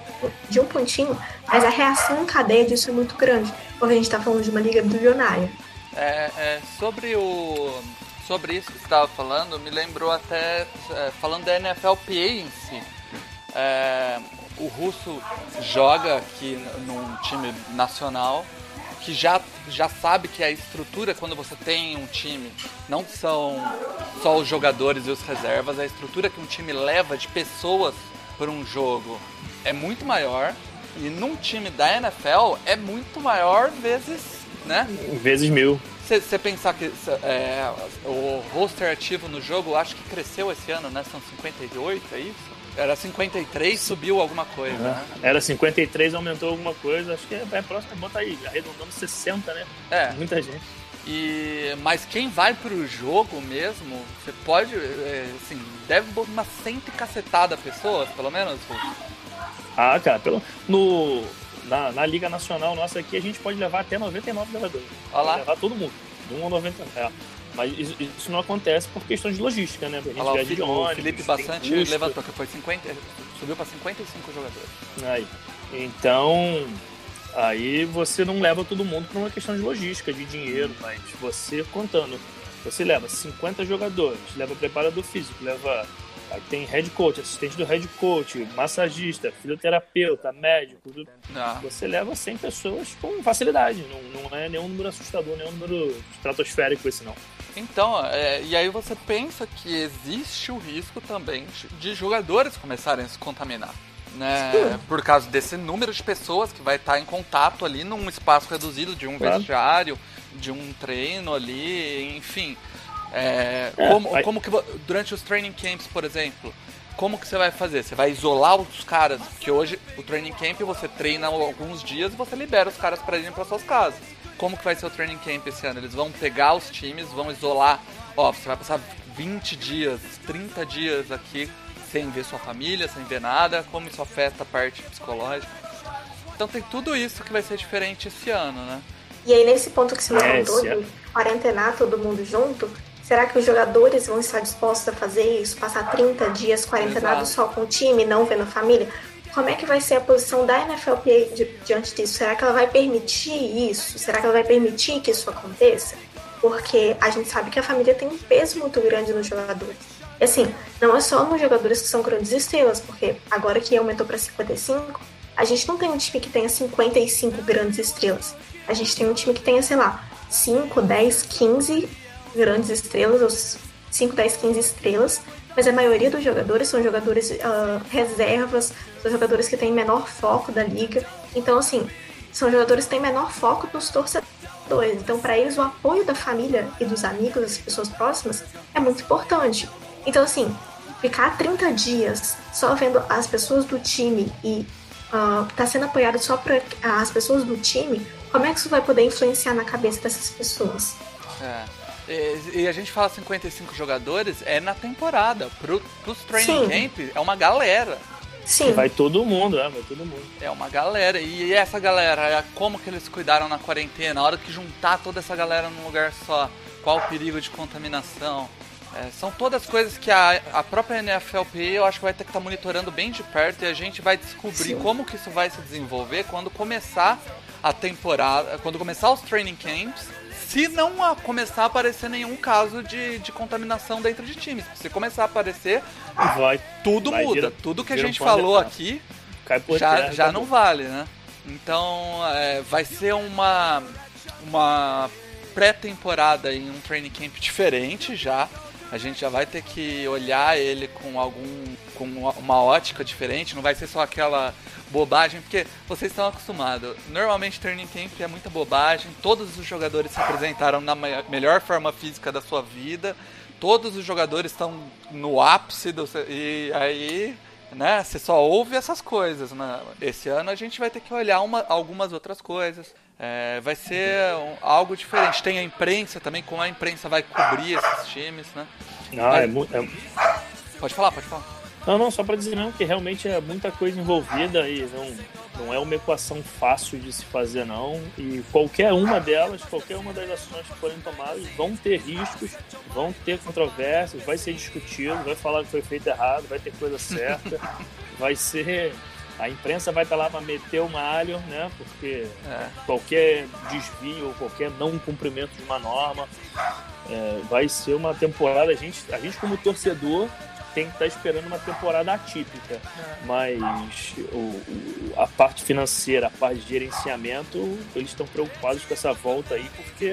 [SPEAKER 6] de um pontinho, mas a reação em cadeia disso é muito grande, porque a gente está falando de uma liga bilionária.
[SPEAKER 5] É, é, sobre o sobre isso que você estava falando, me lembrou até é, falando da NFLPA em si. É, o Russo joga aqui num time nacional que já, já sabe que a estrutura, quando você tem um time, não são só os jogadores e os reservas, a estrutura que um time leva de pessoas para um jogo é muito maior. E num time da NFL é muito maior vezes, né?
[SPEAKER 7] Vezes mil.
[SPEAKER 5] Você pensar que é, o roster ativo no jogo, acho que cresceu esse ano, né? São 58, é isso? Era 53, subiu alguma coisa, é. né?
[SPEAKER 7] Era 53, aumentou alguma coisa. Acho que é, é próximo, bota aí, arredondando 60, né?
[SPEAKER 5] É.
[SPEAKER 7] Muita gente.
[SPEAKER 5] E, mas quem vai pro jogo mesmo, você pode, é, assim, deve botar uma cento cacetada pessoas, pelo menos?
[SPEAKER 7] Ah, cara, pelo, no, na, na Liga Nacional nossa aqui, a gente pode levar até 99 jogadores.
[SPEAKER 5] Olha lá.
[SPEAKER 7] levar todo mundo. De 1 a 90. É. Mas isso, não acontece por questão de logística, né?
[SPEAKER 5] A gente Olha lá, de ônibus, o Felipe bastante levantou, que foi 50, subiu para 55 jogadores.
[SPEAKER 7] Aí. Então, aí você não leva todo mundo por uma questão de logística, de dinheiro, mas você contando, você leva 50 jogadores, leva preparador físico, leva Aí tem head coach, assistente do head coach, massagista, fisioterapeuta, médico. Ah. Você leva 100 pessoas com facilidade. Não, não é nenhum número assustador, nenhum número estratosférico esse não.
[SPEAKER 5] Então, é, e aí você pensa que existe o risco também de jogadores começarem a se contaminar. Né? Por causa desse número de pessoas que vai estar em contato ali num espaço reduzido de um claro. vestiário, de um treino ali, enfim. É, é, como, como que durante os training camps, por exemplo, como que você vai fazer? Você vai isolar os caras? Porque hoje o training camp você treina alguns dias e você libera os caras para irem para suas casas. Como que vai ser o training camp esse ano? Eles vão pegar os times, vão isolar. Ó, você vai passar 20 dias, 30 dias aqui sem ver sua família, sem ver nada. Como isso afeta a parte psicológica? Então tem tudo isso que vai ser diferente esse ano, né?
[SPEAKER 6] E aí nesse ponto que você levantou, é, de quarentenar todo mundo junto, Será que os jogadores vão estar dispostos a fazer isso? Passar 30 dias quarentenados só com o time, não vendo a família? Como é que vai ser a posição da NFLPA diante disso? Será que ela vai permitir isso? Será que ela vai permitir que isso aconteça? Porque a gente sabe que a família tem um peso muito grande nos jogadores. E assim, não é só nos jogadores que são grandes estrelas, porque agora que aumentou para 55, a gente não tem um time que tenha 55 grandes estrelas. A gente tem um time que tenha, sei lá, 5, 10, 15 grandes estrelas, os 5, 10, 15 estrelas, mas a maioria dos jogadores são jogadores uh, reservas, são jogadores que têm menor foco da liga. Então, assim, são jogadores que têm menor foco dos torcedores. Então, para eles, o apoio da família e dos amigos, das pessoas próximas, é muito importante. Então, assim, ficar 30 dias só vendo as pessoas do time e uh, tá sendo apoiado só por as pessoas do time, como é que isso vai poder influenciar na cabeça dessas pessoas?
[SPEAKER 5] É. E, e a gente fala 55 jogadores, é na temporada. Pro, pros training
[SPEAKER 6] Sim.
[SPEAKER 5] camp, é uma galera.
[SPEAKER 6] Sim,
[SPEAKER 7] Vai todo mundo, é, vai todo mundo.
[SPEAKER 5] É uma galera. E essa galera, é como que eles cuidaram na quarentena? A hora que juntar toda essa galera num lugar só, qual o perigo de contaminação? É, são todas coisas que a, a própria NFLPA eu acho que vai ter que estar monitorando bem de perto e a gente vai descobrir
[SPEAKER 6] Sim.
[SPEAKER 5] como que isso vai se desenvolver quando começar a temporada, quando começar os training camps, se não começar a aparecer nenhum caso de, de contaminação dentro de times. Se começar a aparecer,
[SPEAKER 7] Vai,
[SPEAKER 5] tudo
[SPEAKER 7] Vai,
[SPEAKER 5] muda.
[SPEAKER 7] vira-
[SPEAKER 5] tudo que a gente falou aqui já,
[SPEAKER 7] terra.
[SPEAKER 5] já não vale, né? Então é, vai ser uma, uma pré-temporada em um training camp diferente já. A gente já vai ter que olhar ele com algum. com uma- ótica diferente, não vai ser só aquela bobagem, porque vocês estão acostumados. Normalmente training camp é muita bobagem, todos os jogadores se apresentaram na me- melhor forma física da sua vida, todos os jogadores estão no ápice do. E aí né? Você só ouve essas coisas, né? Esse ano a gente vai ter que olhar uma, algumas outras coisas. É, vai ser um- algo diferente. Tem a imprensa também, como a imprensa vai cobrir esses times, né?
[SPEAKER 7] Não, é, mu- é,
[SPEAKER 5] Pode falar, pode falar.
[SPEAKER 7] Não, não, só para dizer não, que realmente é muita coisa envolvida e não, não é uma equação fácil de se fazer não. E qualquer uma delas, qualquer uma das ações que forem tomadas vão ter riscos, vão ter controvérsias, vai ser discutido, vai falar que foi feito errado, vai ter coisa certa, vai ser. A imprensa vai estar lá para meter o malho, né? Porque
[SPEAKER 5] É.
[SPEAKER 7] qualquer desvio ou qualquer não cumprimento de uma norma é, vai ser uma temporada. A gente, a gente como torcedor tem que estar esperando uma temporada atípica, mas o, o- a parte financeira, a parte de gerenciamento, eles estão preocupados com essa volta aí porque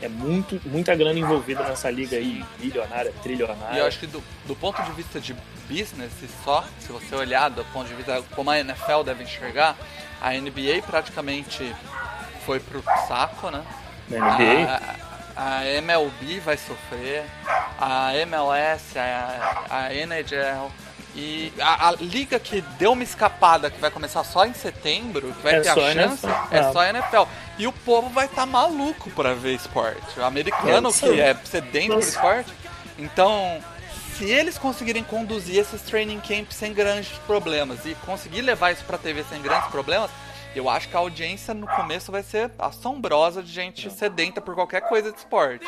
[SPEAKER 7] é, muito, muita grana envolvida nessa liga aí, bilionária, trilionária.
[SPEAKER 5] E eu acho que do, do ponto de vista de business e só, se você olhar do ponto de vista como a NFL deve enxergar, a NBA praticamente foi pro saco, né?
[SPEAKER 7] Na NBA.
[SPEAKER 5] A, a MLB vai sofrer, a MLS, a, a NHL e a, a liga que deu uma escapada que vai começar só em setembro, que vai
[SPEAKER 7] É
[SPEAKER 5] ter a chance,
[SPEAKER 7] NFL.
[SPEAKER 5] é
[SPEAKER 7] Ah.
[SPEAKER 5] só a NFL. E o povo vai estar maluco pra ver esporte. O americano
[SPEAKER 6] Sim.
[SPEAKER 5] que é sedento por esporte. Então, se eles conseguirem conduzir esses training camps sem grandes problemas e conseguir levar isso pra TV sem grandes problemas, eu acho que a audiência no começo vai ser assombrosa de gente sedenta por qualquer coisa de esporte.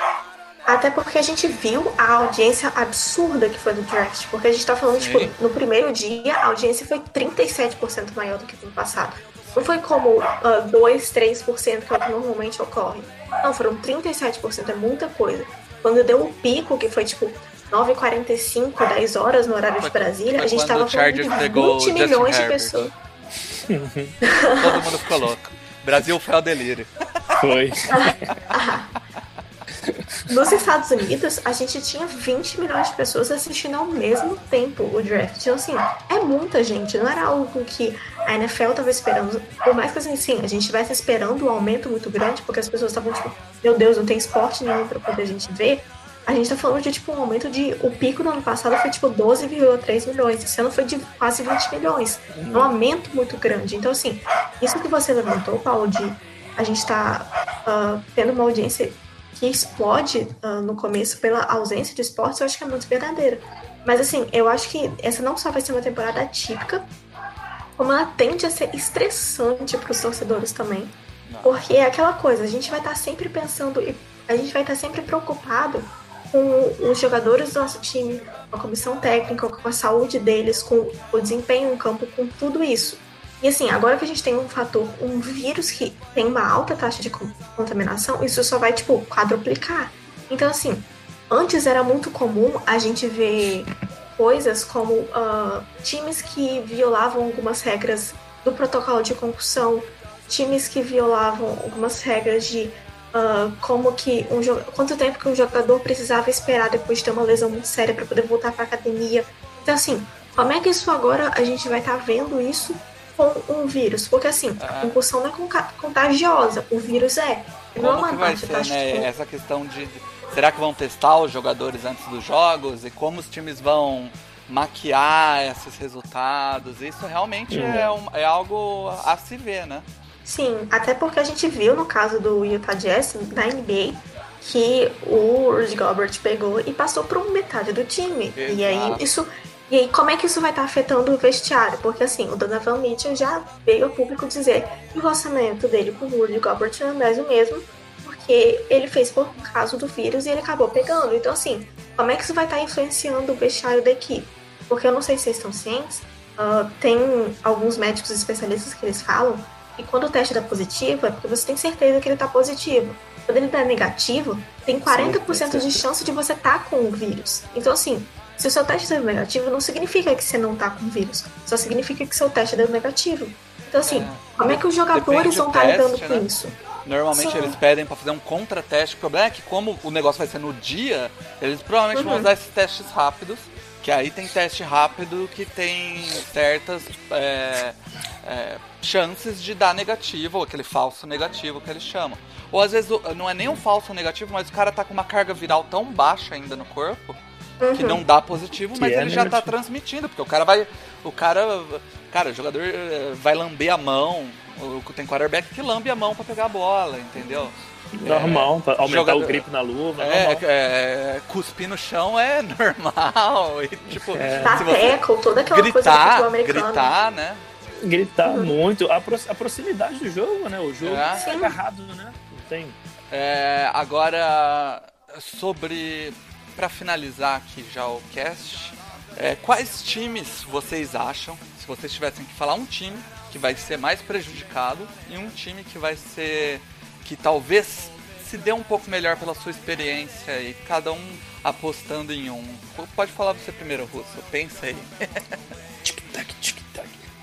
[SPEAKER 6] Até porque a gente viu a audiência absurda que foi do draft. Porque a gente tá falando,
[SPEAKER 5] Sim.
[SPEAKER 6] tipo, no primeiro dia a audiência foi 37% maior do que no ano passado. Não foi como ah, 2, 3% que é o que normalmente ocorre. Não, foram 37%, é muita coisa. Quando deu o pico, que foi tipo 9h45, 10 horas no horário de Brasília, a gente tava falando de
[SPEAKER 5] pegou o
[SPEAKER 6] 20
[SPEAKER 5] Justin
[SPEAKER 6] milhões de pessoas.
[SPEAKER 5] Todo mundo ficou louco. Brasil foi ao delírio.
[SPEAKER 7] Foi.
[SPEAKER 6] Nos Estados Unidos, a gente tinha 20 milhões de pessoas assistindo ao mesmo tempo o draft. Então, assim, é muita gente. Não era algo que a NFL tava esperando. Por mais que, assim, sim, a gente estivesse esperando um aumento muito grande, porque as pessoas estavam, tipo, meu Deus, não tem esporte nenhum pra poder a gente ver. A gente tá falando de, tipo, um aumento de... O pico do ano passado foi, tipo, 12,3 milhões. Esse ano foi de quase 20 milhões. É um aumento muito grande. Então, assim, isso que você levantou, Paulo, de a gente tá ah, tendo uma audiência que explode ah, no começo pela ausência de esportes, eu acho que é muito verdadeira. Mas assim, eu acho que essa não só vai ser uma temporada atípica, como ela tende a ser estressante para os torcedores também. Porque é aquela coisa, a gente vai estar sempre pensando e a gente vai estar sempre preocupado com os jogadores do nosso time, com a comissão técnica, com a saúde deles, com o desempenho em campo, com tudo isso. E assim, agora que a gente tem um fator, um vírus que tem uma alta taxa de con- contaminação, isso só vai, tipo, quadruplicar. Então, assim, antes era muito comum a gente ver coisas como ah, times que violavam algumas regras do protocolo de concussão, times que violavam algumas regras de ah, como que um quanto tempo que um jogador precisava esperar depois de ter uma lesão muito séria para poder voltar para academia. Então assim, como é que isso agora a gente vai estar vendo isso com um vírus? Porque assim, a
[SPEAKER 5] Ah.
[SPEAKER 6] concussão não é contagiosa, o vírus é. Não é
[SPEAKER 5] Como
[SPEAKER 6] uma
[SPEAKER 5] que vai ser,
[SPEAKER 6] de
[SPEAKER 5] né,
[SPEAKER 6] con-
[SPEAKER 5] essa questão de... Será que vão testar os jogadores antes dos jogos? E como os times vão maquiar esses resultados. Isso realmente é, um, é algo a se ver, né?
[SPEAKER 6] Sim, até porque a gente viu no caso do Utah Jazz na NBA que o Rudy Gobert pegou e passou por metade do time.
[SPEAKER 5] Exato.
[SPEAKER 6] E aí isso e aí, como é que isso vai estar afetando o vestiário? Porque assim, o Donovan Mitchell já veio ao público dizer que o relacionamento dele com o Rudy Gobert não é mais o mesmo, porque ele fez por causa do vírus e ele acabou pegando. Então, assim, como é que isso vai estar influenciando o vestiário da equipe? Porque eu não sei se vocês estão cientes, uh, tem alguns médicos especialistas que eles falam que quando o teste dá positivo é porque você tem certeza que ele está positivo. Quando ele dá negativo, tem 40% de chance de você estar tá com o vírus. Então, assim, se o seu teste deu negativo, não significa que você não tá com vírus. Só significa que seu teste deu negativo. Então, assim, é. como é que os jogadores vão estar tá lidando com né? isso?
[SPEAKER 5] Normalmente Sim. eles pedem para fazer um contra-teste. O problema é que, como o negócio vai ser no dia, eles provavelmente uhum. vão usar esses testes rápidos. Que aí tem teste rápido que tem certas é, é, chances de dar negativo, ou aquele falso negativo que eles chamam. Ou às vezes não é nem um falso negativo, mas o cara tá com uma carga viral tão baixa ainda no corpo uhum. que não dá positivo, mas é ele já tá transmitindo, porque o cara vai. O cara. Cara, o jogador eh, vai lamber a mão. Tem quarterback que lambe a mão para pegar a bola, entendeu?
[SPEAKER 7] Normal, é, pra aumentar jogador, o grip na luva.
[SPEAKER 5] É, é, cuspir no chão é normal. E, tipo,
[SPEAKER 6] é. Tateco, toda aquela
[SPEAKER 5] gritar, coisa Gritar, né?
[SPEAKER 7] Gritar uhum. muito. A, pro, a, proximidade do jogo, né? O jogo é. é agarrado, né? Não tem.
[SPEAKER 5] É, agora, sobre para finalizar aqui já o cast, é, quais times vocês acham, se vocês tivessem que falar um time que vai ser mais prejudicado e um time que vai ser que talvez se dê um pouco melhor pela sua experiência e cada um apostando em um. Pode falar você primeiro, Russo. Pensa aí.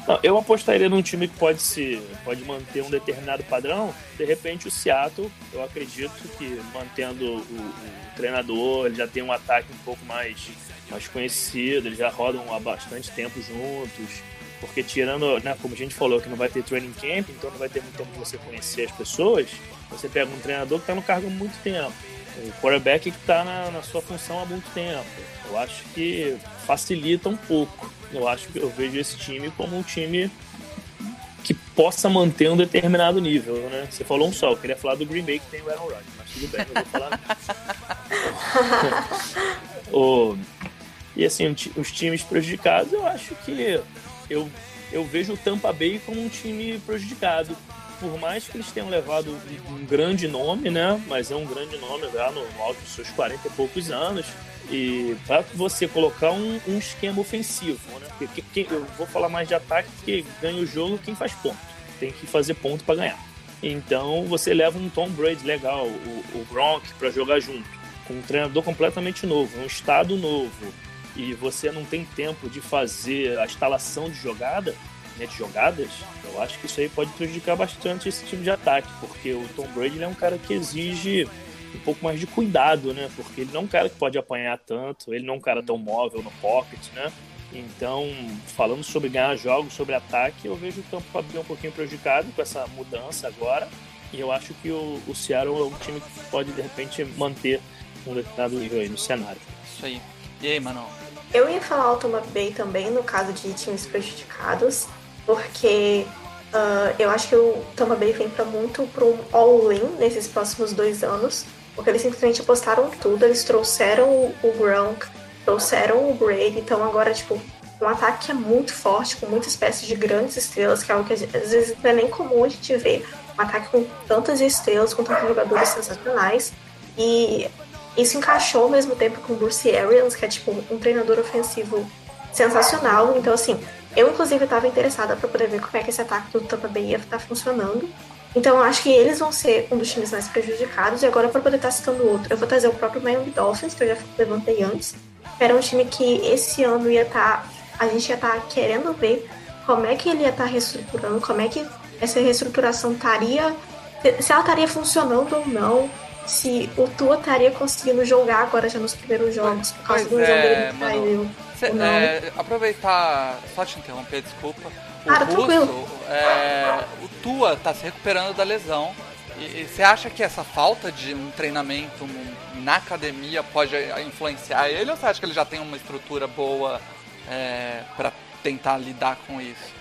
[SPEAKER 7] tic-tac. eu apostaria num time que pode se pode manter um determinado padrão. De repente o Seattle, eu acredito que mantendo o, o treinador, ele já tem um ataque um pouco mais, mais conhecido, eles já rodam há bastante tempo juntos. Porque tirando, né, como a gente falou, que não vai ter training camp, então não vai ter muito tempo de você conhecer as pessoas, você pega um treinador que está no cargo há muito tempo. O quarterback que está na, na sua função há muito tempo. Eu acho que facilita um pouco. Eu acho que eu vejo esse time como um time que possa manter um determinado nível, né? Você falou um só, eu queria falar do Green Bay que tem o Aaron Rodgers, mas tudo bem, eu vou falar. o, e assim, os times prejudicados, eu acho que eu, eu vejo o Tampa Bay como um time prejudicado. Por mais que eles tenham levado um grande nome, né? Mas é um grande nome já no alto dos seus 40 e poucos anos. E para você colocar um, um, esquema ofensivo, né? Porque quem, eu vou falar mais de ataque, porque ganha o jogo quem faz ponto. Tem que fazer ponto para ganhar. Então você leva um Tom Brady legal, o, o Gronk para jogar junto, com um treinador completamente novo, um estado novo, e você não tem tempo de fazer a instalação de jogada, né, de jogadas, eu acho que isso aí pode prejudicar bastante esse tipo de ataque, porque o Tom Brady é um cara que exige um pouco mais de cuidado, né? Porque ele não é um cara que pode apanhar tanto, ele não é um cara tão móvel no pocket, né? Então, falando sobre ganhar jogos, sobre ataque, eu vejo o Tampa Bay um pouquinho prejudicado com essa mudança agora. E eu acho que o, o Seattle é um time que pode, de repente, manter um determinado nível aí no cenário.
[SPEAKER 5] Isso aí. E aí, Mano?
[SPEAKER 6] Eu ia falar o Tampa Bay também, no caso de times prejudicados, porque uh, eu acho que o Tampa Bay vem para muito para um all-in nesses próximos dois anos. Porque eles simplesmente apostaram tudo, eles trouxeram o, Gronk, trouxeram o Brady, então agora, tipo, um ataque que é muito forte, com muitas espécies de grandes estrelas, que é algo que às vezes não é nem comum a gente ver. Um ataque com tantas estrelas, com tantos jogadores sensacionais. E isso encaixou ao mesmo tempo com o Bruce Arians, que é tipo um treinador ofensivo sensacional. Então, assim, eu inclusive estava interessada para poder ver como é que esse ataque do Tampa Bay ia estar funcionando. Então, eu acho que eles vão ser um dos times mais prejudicados. E agora, para poder estar citando outro, eu vou trazer o próprio Miami Dolphins, que eu já levantei antes. Era um time que esse ano ia estar. Tá, a gente ia estar tá querendo ver como é que ele ia estar tá reestruturando, como é que essa reestruturação estaria. Se ela estaria funcionando ou não. Se o Tua estaria conseguindo jogar agora já nos primeiros jogos, por causa do é, jogo dele que caiu.
[SPEAKER 5] É, aproveitar, só te interromper, desculpa o Cara, Russo, é, o Tua tá se recuperando da lesão. E, você acha que essa falta de um treinamento na academia pode influenciar ele ou você acha que ele já tem uma estrutura boa é, para tentar lidar com isso?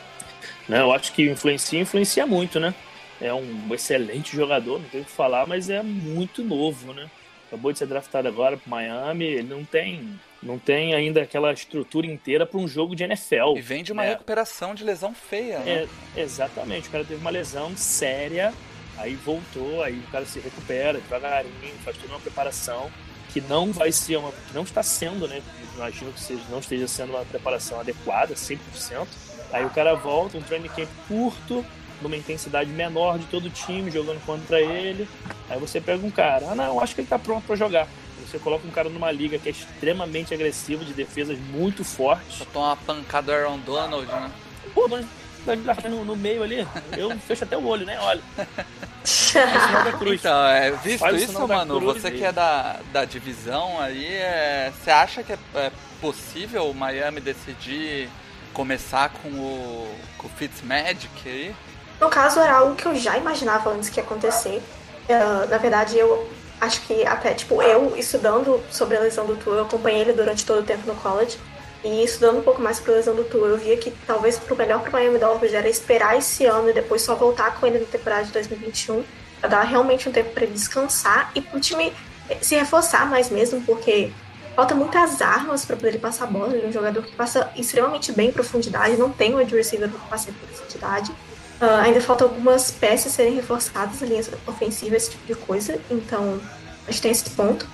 [SPEAKER 7] Não, eu acho que influencia, influencia muito, né? É um excelente jogador, não tenho o que falar, mas é muito novo, né? Acabou de ser draftado agora para Miami, ele não tem, não tem ainda aquela estrutura inteira para um jogo de NFL.
[SPEAKER 5] E vem de uma
[SPEAKER 7] né?
[SPEAKER 5] recuperação de lesão feia, né?
[SPEAKER 7] É, exatamente, o cara teve uma lesão séria, aí voltou, aí o cara se recupera devagarinho, faz toda uma preparação que não vai ser uma, que não está sendo, né? Imagino que seja, não esteja sendo uma preparação adequada, 100%. Aí o cara volta, um training camp curto, numa intensidade menor de todo o time, jogando contra ele. Aí você pega um cara, ah não, acho que ele tá pronto para jogar. Você coloca um cara numa liga que é extremamente agressiva, de defesas muito fortes.
[SPEAKER 5] Só toma uma pancada do Aaron Donald, né?
[SPEAKER 7] Pô, Donald no, no meio ali, eu fecho até o olho, né? Olha.
[SPEAKER 5] Então, é, visto isso, mano, você que é da, da divisão aí, é, você acha que é, é possível o Miami decidir começar com o, com o Fitzmagic aí?
[SPEAKER 6] No caso, era algo que eu já imaginava antes que ia acontecer. Uh, na verdade, eu acho que até, tipo, eu estudando sobre a lesão do Tua, eu acompanhei ele durante todo o tempo no college. E estudando um pouco mais sobre a lesão do Tua, eu via que talvez pro melhor pro Miami Dolphins era esperar esse ano e depois só voltar com ele na temporada de 2021, pra dar realmente um tempo para ele descansar e pro time se reforçar mais mesmo, porque falta muitas armas para poder passar a bola. Ele é um jogador que passa extremamente bem em profundidade, não tem um wide receiver que passe em profundidade. Uh, ainda falta algumas peças serem reforçadas, linhas ofensivas, esse tipo de coisa. Então, a gente tem esse ponto.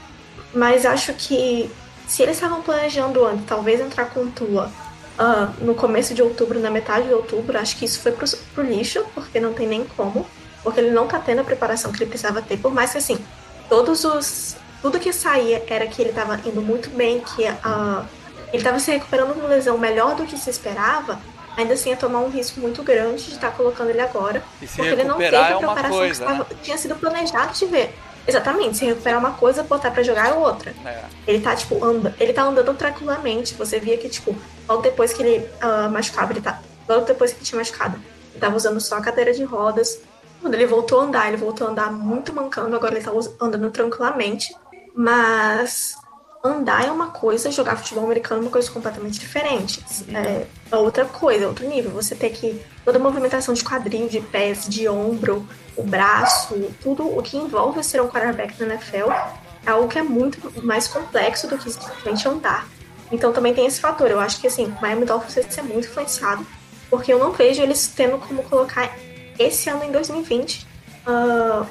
[SPEAKER 6] Mas acho que se eles estavam planejando antes, talvez entrar com Tua uh, no começo de outubro, na metade de outubro, acho que isso foi pro, pro lixo, porque não tem nem como. Porque ele não tá tendo a preparação que ele precisava ter, por mais que assim, todos os. Tudo que saía era que ele tava indo muito bem, que uh, ele tava se recuperando de uma lesão melhor do que se esperava, ainda assim ia tomar um risco muito grande de estar colocando ele agora. porque ele não teve a
[SPEAKER 5] é
[SPEAKER 6] preparação
[SPEAKER 5] coisa,
[SPEAKER 6] que
[SPEAKER 5] né?
[SPEAKER 6] tinha sido planejado de ver. Exatamente, se recuperar uma coisa, botar pra jogar é outra.
[SPEAKER 5] É.
[SPEAKER 6] Ele tá, tipo, anda, ele tá andando tranquilamente. Você via que, tipo, logo depois que ele uh, machucava, ele tá. Logo depois que ele tinha machucado, ele tava usando só a cadeira de rodas. Quando ele voltou a andar, ele voltou a andar muito mancando, agora ele tá andando tranquilamente. Mas andar é uma coisa, jogar futebol americano é uma coisa completamente diferente. É, outra coisa, outro nível. Você tem que. Toda a movimentação de quadril, de pés, de ombro, o braço, tudo o que envolve ser um quarterback na NFL é algo que é muito mais complexo do que simplesmente andar. Então também tem esse fator. Eu acho que assim, o Miami Dolphins vai ser muito influenciado, porque eu não vejo eles tendo como colocar esse ano em 2020, uh,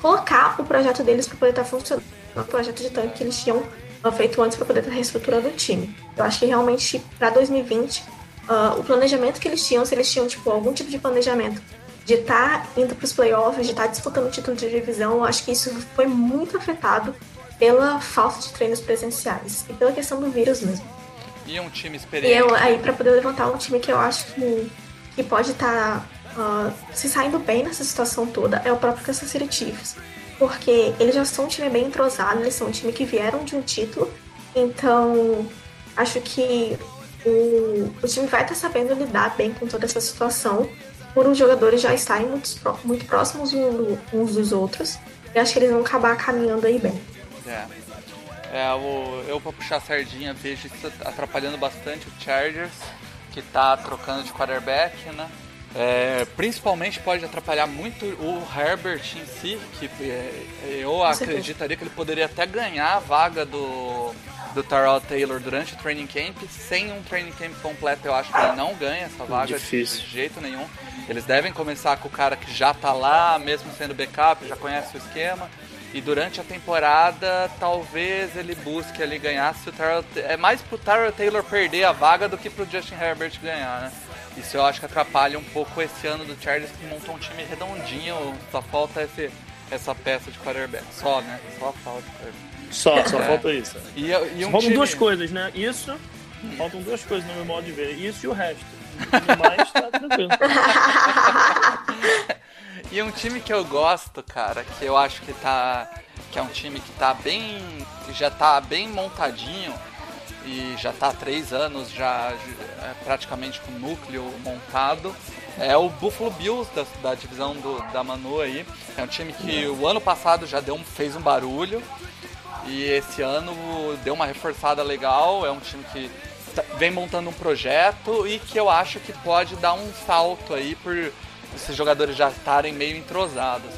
[SPEAKER 6] colocar o projeto deles para poder estar tá funcionando, o projeto de tanque que eles tinham uh, feito antes para poder estar tá reestruturando o time. Eu acho que realmente para 2020 uh, o planejamento que eles tinham, se eles tinham tipo algum tipo de planejamento de estar tá indo para os playoffs, de estar tá disputando o título de divisão, eu acho que isso foi muito afetado pela falta de treinos presenciais e pela questão do vírus mesmo.
[SPEAKER 5] E um time experiente.
[SPEAKER 6] E eu, aí, para poder levantar um time que eu acho que, que pode estar tá, uh, se saindo bem nessa situação toda, é o próprio Kansas City Chiefs. Porque eles já são um time bem entrosado, eles são um time que vieram de um título, então acho que o, o time vai estar tá sabendo lidar bem com toda essa situação por os jogadores já estarem muito, muito próximos uns dos outros. Eu acho que eles vão acabar caminhando aí bem.
[SPEAKER 5] É. é o, eu, pra puxar a sardinha, vejo isso atrapalhando bastante o Chargers, que tá trocando de quarterback, né? É, principalmente pode atrapalhar muito o Herbert em si, que é, eu acreditaria que ele poderia até ganhar a vaga do, do Tyrell Taylor durante o training camp. Sem um training camp completo, eu acho que ele não ganha essa vaga
[SPEAKER 7] Difícil.
[SPEAKER 5] de jeito nenhum. Eles devem começar com o cara que já tá lá, mesmo sendo backup, já conhece o esquema. E durante a temporada, talvez ele busque ali ganhar se o Tyrell, É mais pro Tyrell Taylor perder a vaga do que pro Justin Herbert ganhar, né? Isso eu acho que atrapalha um pouco esse ano do Chargers que montou um time redondinho, só falta esse, essa peça de quarterback. Só, né? Só falta de quarterback.
[SPEAKER 7] Só, só é. falta isso.
[SPEAKER 5] E, e um
[SPEAKER 7] faltam
[SPEAKER 5] time...
[SPEAKER 7] duas coisas, né? Isso, faltam duas coisas no meu modo de ver. Isso e o resto. Mas tá tranquilo.
[SPEAKER 5] e um time que eu gosto, cara, que eu acho que tá. Que é um time que tá bem. que já tá bem montadinho e já tá há três anos já é, praticamente com o núcleo montado. É o Buffalo Bills da, da divisão do, da Manu aí. É um time que o ano passado já deu um, fez um barulho. E esse ano deu uma reforçada legal. É um time que tá- vem montando um projeto e que eu acho que pode dar um salto aí por esses jogadores já estarem meio entrosados.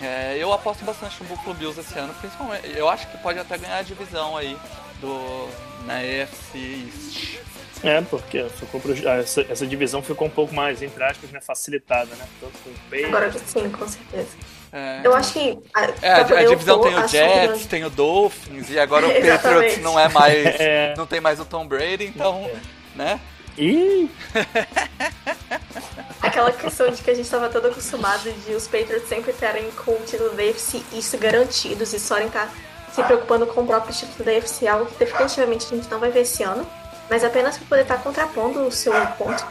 [SPEAKER 5] É, eu aposto bastante no Buffalo Bills esse ano, principalmente. Eu acho que pode até ganhar a divisão aí do na EFC East.
[SPEAKER 7] É, porque ficou pro- ah, essa, essa divisão ficou um pouco mais, entre aspas, né, facilitada, né? Tanto com o Patriots,
[SPEAKER 6] Agora sim, com certeza.
[SPEAKER 5] É,
[SPEAKER 6] Eu acho que. A,
[SPEAKER 5] é, a, a divisão tem o Jets, tem o Dolphins e agora o. Patriots não é mais,
[SPEAKER 7] É.
[SPEAKER 5] não tem mais o Tom Brady, então, né?
[SPEAKER 7] Ih,
[SPEAKER 6] Aquela questão de que a gente estava todo acostumado de os Patriots sempre terem com o título da AFC isso garantidos e só estar se preocupando com o próprio título da AFC, algo que definitivamente a gente não vai ver esse ano. Mas apenas para poder estar contrapondo o seu ponto,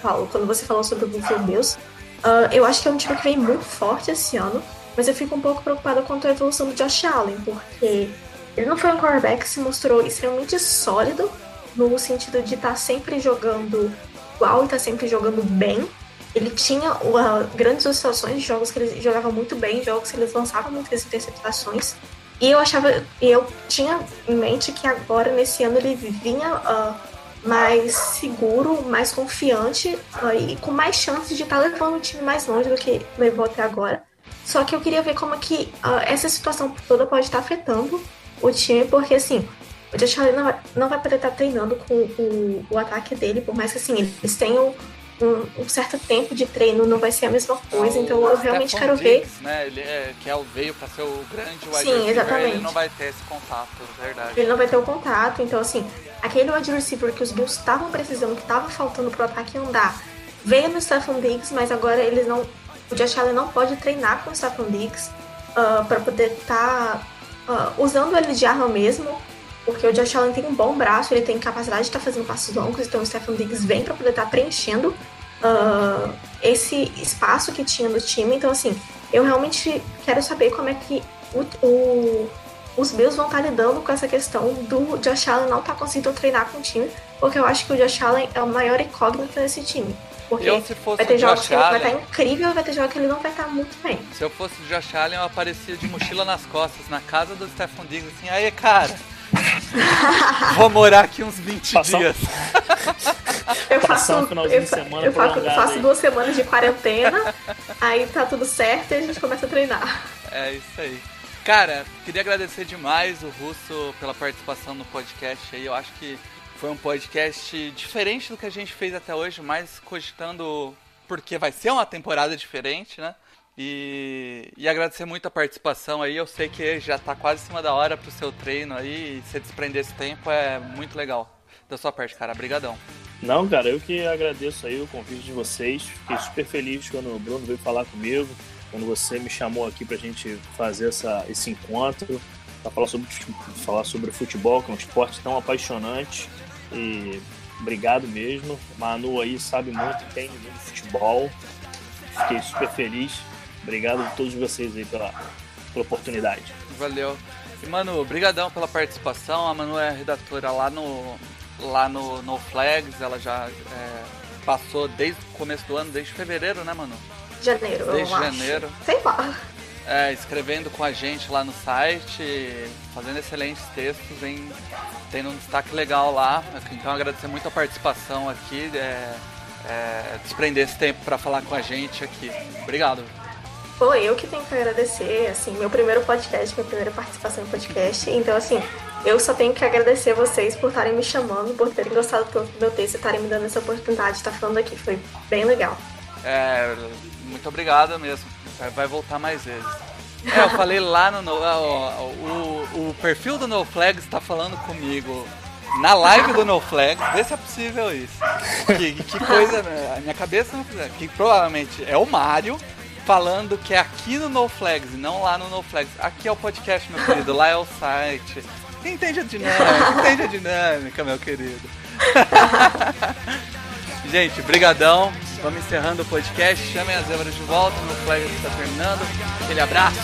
[SPEAKER 6] Paulo, quando você falou sobre o Buffalo Bills, ah, eu acho que é um time que vem muito forte esse ano, mas eu fico um pouco preocupada quanto à evolução do Josh Allen, porque ele não foi um quarterback que se mostrou extremamente sólido, no sentido de estar sempre jogando igual e estar sempre jogando bem. Ele tinha uh, grandes oscilações de jogos que ele jogava muito bem, jogos que ele lançava muitas interceptações. E eu achava, eu tinha em mente que agora, nesse ano, ele vinha uh, mais seguro, mais confiante e com mais chances de estar levando o time mais longe do que levou até agora. Só que eu queria ver como é que uh, essa situação toda pode estar afetando o time, porque assim, o Josh Allen não vai, não vai poder estar treinando com o, o ataque dele, por mais que assim, eles tenham um, um certo tempo de treino, não vai ser a mesma coisa, então eu realmente quero ver.
[SPEAKER 5] Né, ele é, que é o veio para ser o grande wide
[SPEAKER 6] Sim,
[SPEAKER 5] receiver,
[SPEAKER 6] exatamente.
[SPEAKER 5] ele não vai ter esse contato, verdade.
[SPEAKER 6] Ele não vai ter o contato, então assim, aquele wide receiver que os Bills estavam precisando, que estava faltando pro ataque andar, veio no Stephon Diggs, mas agora eles não. O Josh Allen não pode treinar com o Stephon Diggs para poder estar usando ele de arma mesmo, porque o Josh Allen tem um bom braço, ele tem capacidade de estar fazendo passos longos, então o Stephon Diggs vem para poder estar preenchendo ah, esse espaço que tinha no time. Então, assim, eu realmente quero saber como é que o, o- os Bills vão estar lidando com essa questão do Josh Allen não estar conseguindo treinar com o time, porque eu acho que o Josh Allen é o maior incógnito desse time. Porque
[SPEAKER 5] Eu, se fosse
[SPEAKER 6] vai ter jogos
[SPEAKER 5] Josh
[SPEAKER 6] que ele vai
[SPEAKER 5] Allen-
[SPEAKER 6] estar incrível, vai ter jogos que ele não vai estar muito bem.
[SPEAKER 5] Se eu fosse o Josh Allen, eu aparecia de mochila nas costas, na casa do Stephon Diggs, assim, aí, cara, vou morar aqui uns 20
[SPEAKER 7] Passar um-
[SPEAKER 5] dias.
[SPEAKER 6] Eu faço,
[SPEAKER 7] um
[SPEAKER 6] eu,
[SPEAKER 7] semana
[SPEAKER 6] eu faço, faço duas semanas de quarentena, aí tá tudo certo e a gente começa a treinar.
[SPEAKER 5] É isso aí. Cara, queria agradecer demais o Russo pela participação no podcast aí. Eu acho que foi um podcast diferente do que a gente fez até hoje, mas cogitando porque vai ser uma temporada diferente, né? E, e agradecer muito a participação aí. Eu sei que já tá quase em cima da hora pro seu treino aí. E você desprender esse tempo é muito legal. Da sua parte, cara. Brigadão.
[SPEAKER 7] Não, cara, eu que agradeço aí o convite de vocês. Fiquei super feliz quando o Bruno veio falar comigo, quando você me chamou aqui pra gente fazer essa, esse encontro, pra falar sobre, falar sobre futebol, que é um esporte tão apaixonante. E obrigado mesmo. Manu aí sabe muito, entende muito futebol. Fiquei super feliz. Obrigado a todos vocês aí pela, pela oportunidade.
[SPEAKER 5] Valeu. E, Manu, brigadão pela participação. A Manu é redatora lá no, lá no, no Flags. Ela já é, passou desde o começo do ano, desde fevereiro, né, Manu?
[SPEAKER 6] Janeiro,
[SPEAKER 5] Desde
[SPEAKER 6] acho.
[SPEAKER 5] janeiro.
[SPEAKER 6] Sei lá.
[SPEAKER 5] É, escrevendo com a gente lá no site, fazendo excelentes textos, vem tendo um destaque legal lá. Então agradecer muito a participação aqui, é, é, desprender esse tempo para falar com a gente aqui. Obrigado.
[SPEAKER 6] Pô, eu que tenho que agradecer, assim, meu primeiro podcast, minha primeira participação em podcast. Então, assim, eu só tenho que agradecer vocês por estarem me chamando, por terem gostado do meu texto e estarem me dando essa oportunidade de estar falando aqui. Foi bem legal.
[SPEAKER 5] É, muito obrigado mesmo. Vai- voltar mais vezes. É, eu falei lá no. no o, o perfil do No Flags tá falando comigo na live do No Flags. Vê se é possível isso. Que, que coisa. né? A minha cabeça não fizer. Que provavelmente é o Mário falando que é aqui no No Flags, não lá no No Flags. Aqui é o podcast, meu querido, lá é o site. Entende a dinâmica, entende a dinâmica, meu querido. Gente, brigadão. Vamos encerrando o podcast. Chamem as zebras de volta. No Flags está terminando. Aquele abraço.